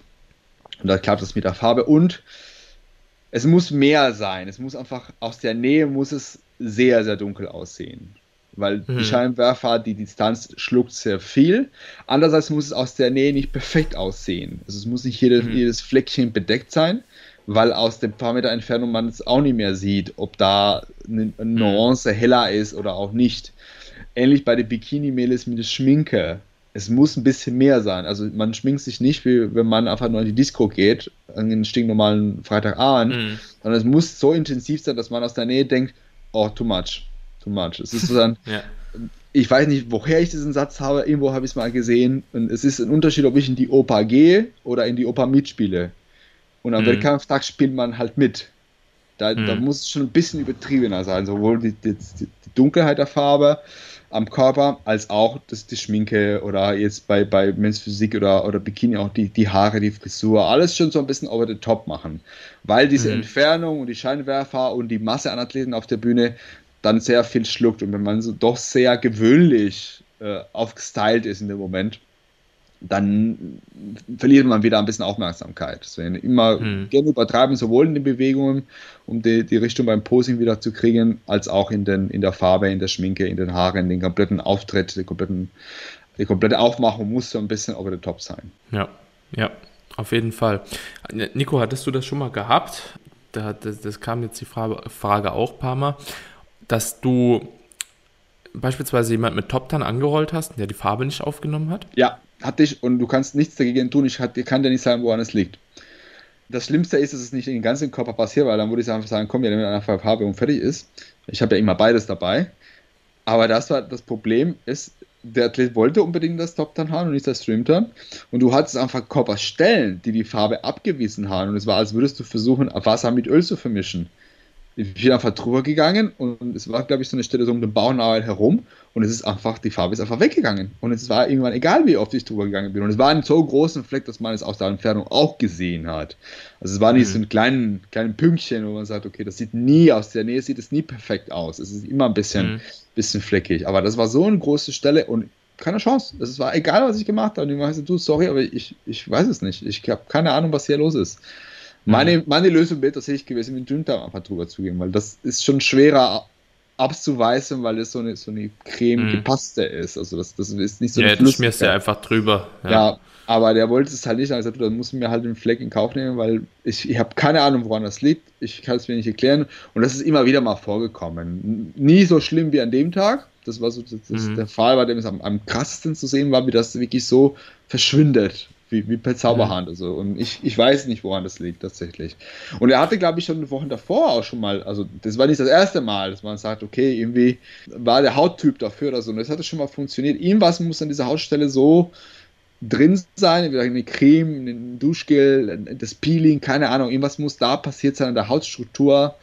Und da klappt es mit der Farbe. Und es muss mehr sein. Es muss einfach aus der Nähe muss es sehr, sehr dunkel aussehen. Weil mhm. die Scheinwerfer, die Distanz schluckt sehr viel. Andererseits muss es aus der Nähe nicht perfekt aussehen. Also es muss nicht jede, mhm. jedes Fleckchen bedeckt sein, weil aus dem paar Meter Entfernung man es auch nicht mehr sieht, ob da eine mhm. Nuance heller ist oder auch nicht. Ähnlich bei den Bikini-Mädels mit der Schminke es muss ein bisschen mehr sein. Also man schminkt sich nicht, wie wenn man einfach nur in die Disco geht, an den stinknormalen Freitagabend, mhm. sondern es muss so intensiv sein, dass man aus der Nähe denkt, oh, too much, too much. Es ist so dann, ja. ich weiß nicht, woher ich diesen Satz habe, irgendwo habe ich es mal gesehen und es ist ein Unterschied, ob ich in die Oper gehe oder in die Oper mitspiele. Und am mhm. Wettkampftag spielt man halt mit. Da, mhm. da muss es schon ein bisschen übertriebener sein, sowohl die, die, die Dunkelheit der Farbe, am Körper, als auch das, die Schminke oder jetzt bei, bei Men's Physik oder, oder Bikini auch die, die Haare, die Frisur, alles schon so ein bisschen over the top machen. Weil diese mhm. Entfernung und die Scheinwerfer und die Masse an Athleten auf der Bühne dann sehr viel schluckt. Und wenn man so doch sehr gewöhnlich äh, aufgestylt ist in dem Moment, dann verliert man wieder ein bisschen Aufmerksamkeit. Deswegen immer hm. gerne übertreiben, sowohl in den Bewegungen, um die, die Richtung beim Posing wieder zu kriegen, als auch in, den, in der Farbe, in der Schminke, in den Haaren, in den kompletten Auftritt, den kompletten, die komplette Aufmachung muss so ein bisschen over the top sein. Ja, ja, auf jeden Fall. Nico, hattest du das schon mal gehabt? Da, das, das kam jetzt die Frage, Frage auch ein paar Mal, dass du beispielsweise jemand mit Top Tan angerollt hast, der die Farbe nicht aufgenommen hat? Ja, hatte ich und du kannst nichts dagegen tun. Ich, kann dir nicht sagen, woran es liegt. Das Schlimmste ist, dass es nicht in den ganzen Körper passiert, weil dann würde ich einfach sagen, komm, ja, damit einfach Farbe und fertig ist. Ich habe ja immer beides dabei. Aber das war das Problem, ist, der Athlet wollte unbedingt das Top-Tan haben und nicht das Stream-Tan. Und du hattest einfach Körperstellen, die die Farbe abgewiesen haben. Und es war, als würdest du versuchen, Wasser mit Öl zu vermischen. Ich bin einfach drüber gegangen und es war, glaube ich, so eine Stelle so um den Bauchnabel herum und es ist einfach, die Farbe ist einfach weggegangen. Und es war irgendwann egal, wie oft ich drüber gegangen bin. Und es war ein so großen Fleck, dass man es aus der Entfernung auch gesehen hat. Also es war nicht mhm. so ein kleinen, kleinen Pünktchen, wo man sagt, okay, das sieht nie, aus der Nähe sieht es nie perfekt aus. Es ist immer ein bisschen, mhm. bisschen fleckig. Aber das war so eine große Stelle und keine Chance. Es war egal, was ich gemacht habe. Und ich weiß, du, sorry, aber ich, ich weiß es nicht. Ich habe keine Ahnung, was hier los ist. Meine, meine Lösung wäre tatsächlich gewesen, mit Dünndarm einfach drüber zu gehen, weil das ist schon schwerer abzuweisen, weil es so eine, so eine creme mhm. gepasste ist. Also das, das ist nicht so ja, eine Ja, schmierst ja einfach drüber. Ja. ja. aber der wollte es halt nicht. Er hat gesagt, dann muss mir halt den Fleck in Kauf nehmen, weil ich, ich habe keine Ahnung, woran das liegt. Ich kann es mir nicht erklären. Und das ist immer wieder mal vorgekommen. Nie so schlimm wie an dem Tag. Das war so das mhm. der Fall, bei dem es am, am krassesten zu sehen war, wie das wirklich so verschwindet wie, wie per Zauberhand. Also. Und ich, ich weiß nicht, woran das liegt tatsächlich. Und er hatte, glaube ich, schon Wochen davor auch schon mal, also das war nicht das erste Mal, dass man sagt, okay, irgendwie war der Hauttyp dafür oder so. Und das hatte schon mal funktioniert. Irgendwas muss an dieser Hautstelle so drin sein, entweder eine Creme, ein Duschgel, das Peeling, keine Ahnung, irgendwas muss da passiert sein an der Hautstruktur,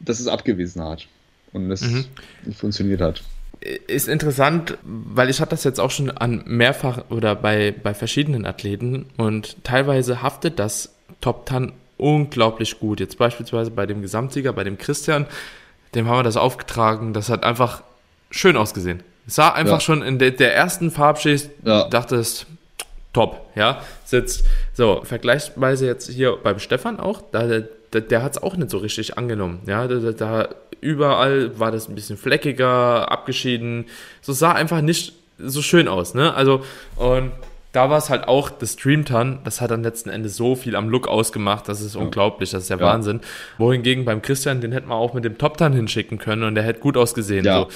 dass es abgewiesen hat und es mhm. funktioniert hat ist interessant, weil ich hatte das jetzt auch schon an mehrfach oder bei, bei verschiedenen Athleten und teilweise haftet das Top Tan unglaublich gut. Jetzt beispielsweise bei dem Gesamtsieger, bei dem Christian, dem haben wir das aufgetragen, das hat einfach schön ausgesehen. Es sah einfach ja. schon in der, der ersten Farbschicht, ja. dachte es, top, ja, sitzt. So, vergleichsweise jetzt hier beim Stefan auch, da, der, der hat es auch nicht so richtig angenommen, ja, da, da überall war das ein bisschen fleckiger, abgeschieden. So sah einfach nicht so schön aus, ne? Also, und da war es halt auch das Dreamtan, das hat dann letzten Endes so viel am Look ausgemacht, das ist ja. unglaublich, das ist der ja. Wahnsinn. Wohingegen beim Christian, den hätten wir auch mit dem Top-Tan hinschicken können und der hätte gut ausgesehen. Ja. So.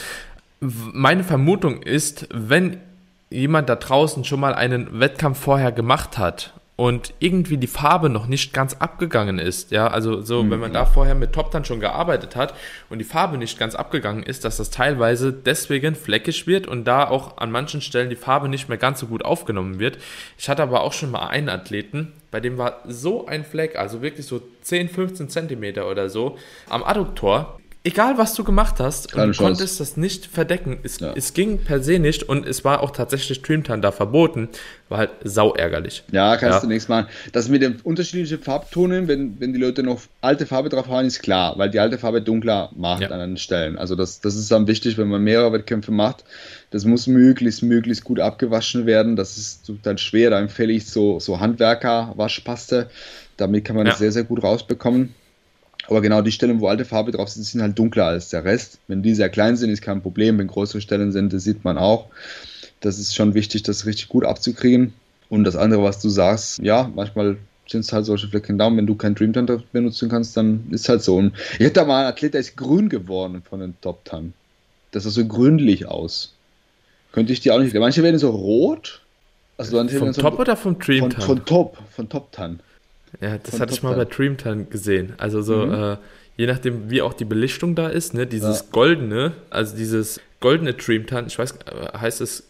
Meine Vermutung ist, wenn jemand da draußen schon mal einen Wettkampf vorher gemacht hat und irgendwie die Farbe noch nicht ganz abgegangen ist. Ja, also so, mhm. wenn man da vorher mit Top dann schon gearbeitet hat und die Farbe nicht ganz abgegangen ist, dass das teilweise deswegen fleckig wird und da auch an manchen Stellen die Farbe nicht mehr ganz so gut aufgenommen wird. Ich hatte aber auch schon mal einen Athleten, bei dem war so ein Fleck, also wirklich so 10, 15 Zentimeter oder so, am Adduktor egal was du gemacht hast, du Chance. konntest das nicht verdecken. Es, ja. es, ging per se nicht und es war auch tatsächlich Streamtime da verboten. War halt sau ärgerlich. Ja, kannst ja. du nichts machen. Das mit den unterschiedlichen Farbtonen, wenn, wenn die Leute noch alte Farbe drauf haben, ist klar, weil die alte Farbe dunkler macht ja. an den Stellen. Also das, das ist dann wichtig, wenn man mehrere Wettkämpfe macht. Das muss möglichst, möglichst gut abgewaschen werden. Das ist dann schwer. Da empfehle ich so, so Handwerker-Waschpaste. Damit kann man das sehr, sehr gut rausbekommen. Aber genau die Stellen, wo alte Farbe drauf sind, sind halt dunkler als der Rest. Wenn die sehr klein sind, ist kein Problem. Wenn größere Stellen sind, das sieht man auch. Das ist schon wichtig, das richtig gut abzukriegen. Und das andere, was du sagst, ja, manchmal sind es halt solche Flecken da. Und wenn du kein Dream Tan benutzen kannst, dann ist halt so. Und ich hätte da mal einen Athlet, der ist grün geworden von den Top Tan. Das sah so grünlich aus. Könnte ich die auch nicht. Manche werden so rot. Also dann vom Top so, oder vom Dream Tan? Von, von Top, von Top Tan. Ja, das hatte ich mal bei Dreamtime gesehen. Also so, mhm. äh, je nachdem, wie auch die Belichtung da ist, ne, dieses ja. goldene, also dieses goldene Dreamtime, ich weiß, äh, heißt es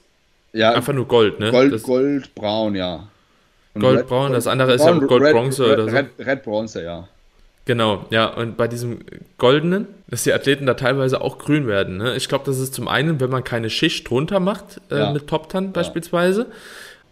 ja, einfach nur Gold, ne? Gold, das, Goldbraun, ja. Goldbraun, das andere ist ja Goldbronze oder so. Red, Red Bronze, ja. Genau, ja, und bei diesem goldenen, dass die Athleten da teilweise auch grün werden. Ne? Ich glaube, das ist zum einen, wenn man keine Schicht drunter macht, äh, ja. mit Top Tan beispielsweise. Ja.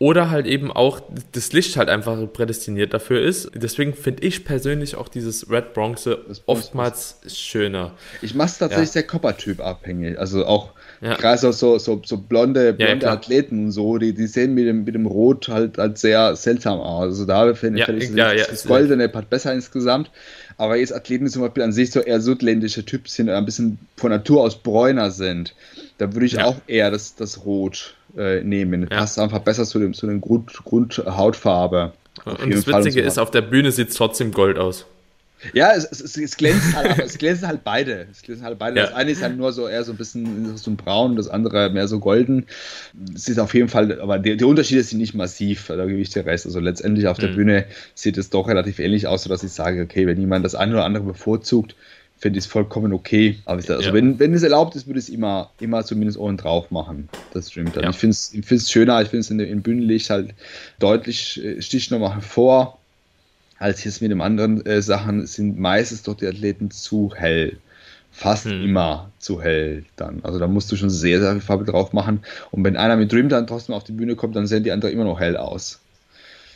Oder halt eben auch das Licht halt einfach prädestiniert dafür ist. Deswegen finde ich persönlich auch dieses Red Bronze oftmals schöner. Ich mache es tatsächlich ja. sehr Körpertyp abhängig. Also auch ja. gerade so, so, so blonde, blonde ja, Athleten und so, die, die sehen mit dem, mit dem Rot halt, halt sehr seltsam aus. Also da finde ich ja, das Goldene hat besser insgesamt. Aber jetzt Athleten zum Beispiel an sich so eher südländische Typen sind ein bisschen von Natur aus bräuner sind, da würde ich auch eher das, das Rot äh, nehmen. Ja. Passt einfach besser zu, dem, zu der Grund, Grundhautfarbe. Und das Witzige so. ist, auf der Bühne sieht es trotzdem Gold aus. Ja, es, es, es, glänzt halt, es glänzen halt beide. Es glänzen halt beide. Ja. Das eine ist halt nur so eher so ein bisschen so ein braun, das andere mehr so golden. Es ist auf jeden Fall, aber die, die Unterschiede sind nicht massiv, da gebe ich dir recht. Also letztendlich auf der mhm. Bühne sieht es doch relativ ähnlich aus, sodass ich sage, okay, wenn jemand das eine oder andere bevorzugt, finde ich es vollkommen okay. Aber also ja. wenn, wenn es erlaubt ist, würde ich es immer, immer zumindest oben drauf machen. Das stimmt. Ja. Ich finde es ich schöner, ich finde es in, in Bühnenlicht halt deutlich, äh, sticht nochmal hervor, als jetzt mit den anderen äh, Sachen sind meistens doch die Athleten zu hell. Fast hm. immer zu hell dann. Also da musst du schon sehr, sehr viel Farbe drauf machen. Und wenn einer mit Dream dann trotzdem auf die Bühne kommt, dann sehen die anderen immer noch hell aus.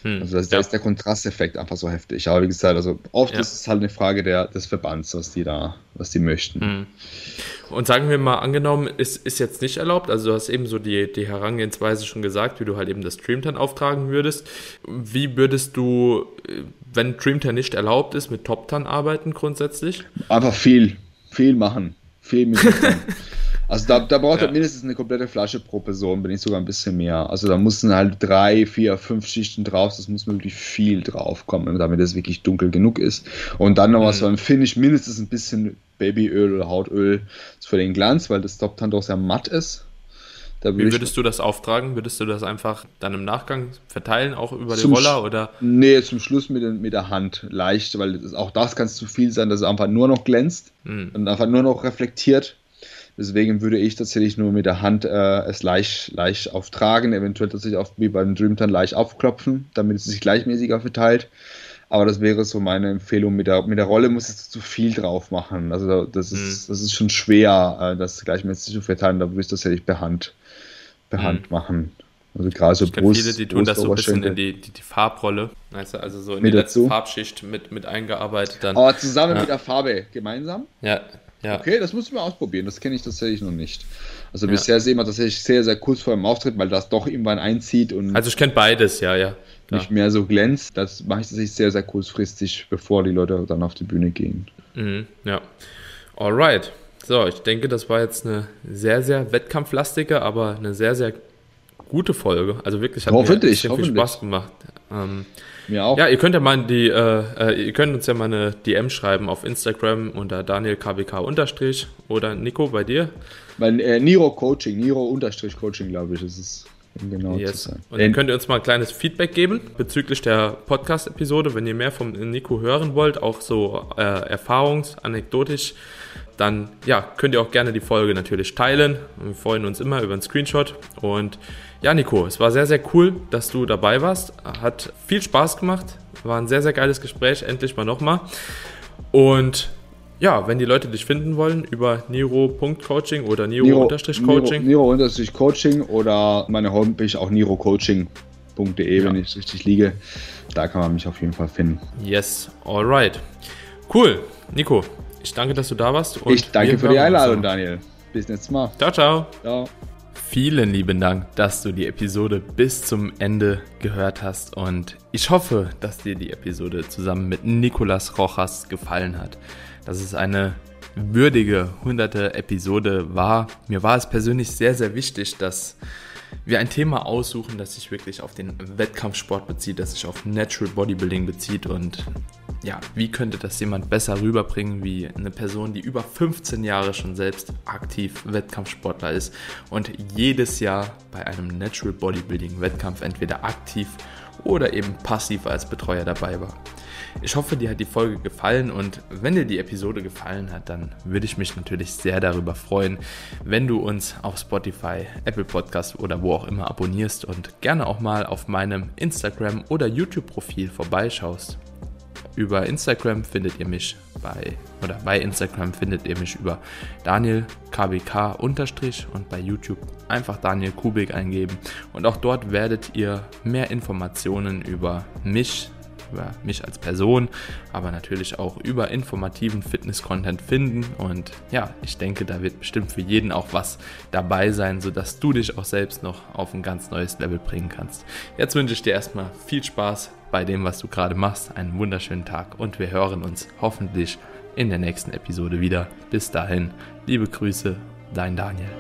Hm, also das, ja. da ist der Kontrasteffekt einfach so heftig. Aber wie gesagt, also oft ja. ist es halt eine Frage der, des Verbands, was die da, was die möchten. Hm. Und sagen wir mal, angenommen, ist, ist jetzt nicht erlaubt, also du hast eben so die, die Herangehensweise schon gesagt, wie du halt eben das Dreamtan auftragen würdest. Wie würdest du, wenn Dreamtan nicht erlaubt ist, mit Toptan arbeiten grundsätzlich? Einfach viel, viel machen. Viel mit Also da, da braucht ja. er mindestens eine komplette Flasche pro Person, wenn nicht sogar ein bisschen mehr. Also da mussten halt drei, vier, fünf Schichten drauf, das muss wirklich viel drauf kommen, damit es wirklich dunkel genug ist. Und dann noch mhm. was so ein Finish, mindestens ein bisschen Babyöl oder Hautöl für den Glanz, weil das Top dann doch sehr matt ist. Wie würdest du das auftragen? Würdest du das einfach dann im Nachgang verteilen, auch über den Roller? Oder? Nee, zum Schluss mit, den, mit der Hand leicht, weil das, auch das kann zu viel sein, dass es einfach nur noch glänzt mhm. und einfach nur noch reflektiert. Deswegen würde ich tatsächlich nur mit der Hand äh, es leicht, leicht auftragen, eventuell tatsächlich auch wie beim Dreamtan leicht aufklopfen, damit es sich gleichmäßiger verteilt. Aber das wäre so meine Empfehlung. Mit der, mit der Rolle muss es zu viel drauf machen. Also das ist, mhm. das ist schon schwer, äh, das gleichmäßig zu verteilen. Da würde ich das tatsächlich per Hand, per mhm. Hand machen. Also gerade so ich Brust, viele, die tun Brust, das so ein bisschen in die, die, die Farbrolle, also, also so in mit die letzte dazu. Farbschicht mit, mit eingearbeitet. Dann, Aber zusammen ja. mit der Farbe, gemeinsam? Ja, ja. Okay, das muss ich mal ausprobieren. Das kenne ich tatsächlich noch nicht. Also ja. bisher sehen wir tatsächlich sehr, sehr kurz vor dem Auftritt, weil das doch irgendwann einzieht und. Also ich kenne beides, ja, ja. Klar. Nicht mehr so glänzt. Das mache ich tatsächlich sehr, sehr kurzfristig, bevor die Leute dann auf die Bühne gehen. Mhm, ja. Alright. So, ich denke, das war jetzt eine sehr, sehr wettkampflastige, aber eine sehr, sehr gute Folge. Also wirklich hat hoffentlich, mir viel Spaß gemacht. Ähm, mir auch. Ja, ihr könnt ja mal die, äh, äh, ihr könnt uns ja mal eine DM schreiben auf Instagram unter DanielKBK unterstrich oder Nico bei dir. Mein äh, Niro Coaching, Niro unterstrich Coaching, glaube ich, ist es. Genau yes. Und dann könnt ihr uns mal ein kleines Feedback geben bezüglich der Podcast-Episode, wenn ihr mehr vom Nico hören wollt, auch so äh, erfahrungsanekdotisch, dann ja, könnt ihr auch gerne die Folge natürlich teilen. Wir freuen uns immer über einen Screenshot. Und ja, Nico, es war sehr, sehr cool, dass du dabei warst. Hat viel Spaß gemacht. War ein sehr, sehr geiles Gespräch. Endlich mal nochmal. Und ja, wenn die Leute dich finden wollen, über niro.coaching oder niro-coaching. Niro-coaching oder meine Homepage auch nirocoaching.de, ja. wenn ich richtig liege. Da kann man mich auf jeden Fall finden. Yes, alright. Cool. Nico, ich danke, dass du da warst. ich danke für die Einladung, Daniel. Bis nächstes Mal. Ciao, ciao. Ciao. Vielen lieben Dank, dass du die Episode bis zum Ende gehört hast und ich hoffe, dass dir die Episode zusammen mit Nicolas Rojas gefallen hat dass es eine würdige hunderte Episode war. Mir war es persönlich sehr, sehr wichtig, dass wir ein Thema aussuchen, das sich wirklich auf den Wettkampfsport bezieht, das sich auf Natural Bodybuilding bezieht und ja, wie könnte das jemand besser rüberbringen wie eine Person, die über 15 Jahre schon selbst aktiv Wettkampfsportler ist und jedes Jahr bei einem Natural Bodybuilding Wettkampf entweder aktiv oder eben passiv als Betreuer dabei war. Ich hoffe, dir hat die Folge gefallen und wenn dir die Episode gefallen hat, dann würde ich mich natürlich sehr darüber freuen, wenn du uns auf Spotify, Apple Podcast oder wo auch immer abonnierst und gerne auch mal auf meinem Instagram oder YouTube-Profil vorbeischaust. Über Instagram findet ihr mich bei, oder bei Instagram findet ihr mich über Daniel KBK unterstrich und bei YouTube einfach Daniel Kubik eingeben. Und auch dort werdet ihr mehr Informationen über mich, über mich als Person, aber natürlich auch über informativen Fitness-Content finden. Und ja, ich denke, da wird bestimmt für jeden auch was dabei sein, sodass du dich auch selbst noch auf ein ganz neues Level bringen kannst. Jetzt wünsche ich dir erstmal viel Spaß bei dem, was du gerade machst. Einen wunderschönen Tag und wir hören uns hoffentlich in der nächsten Episode wieder. Bis dahin, liebe Grüße, dein Daniel.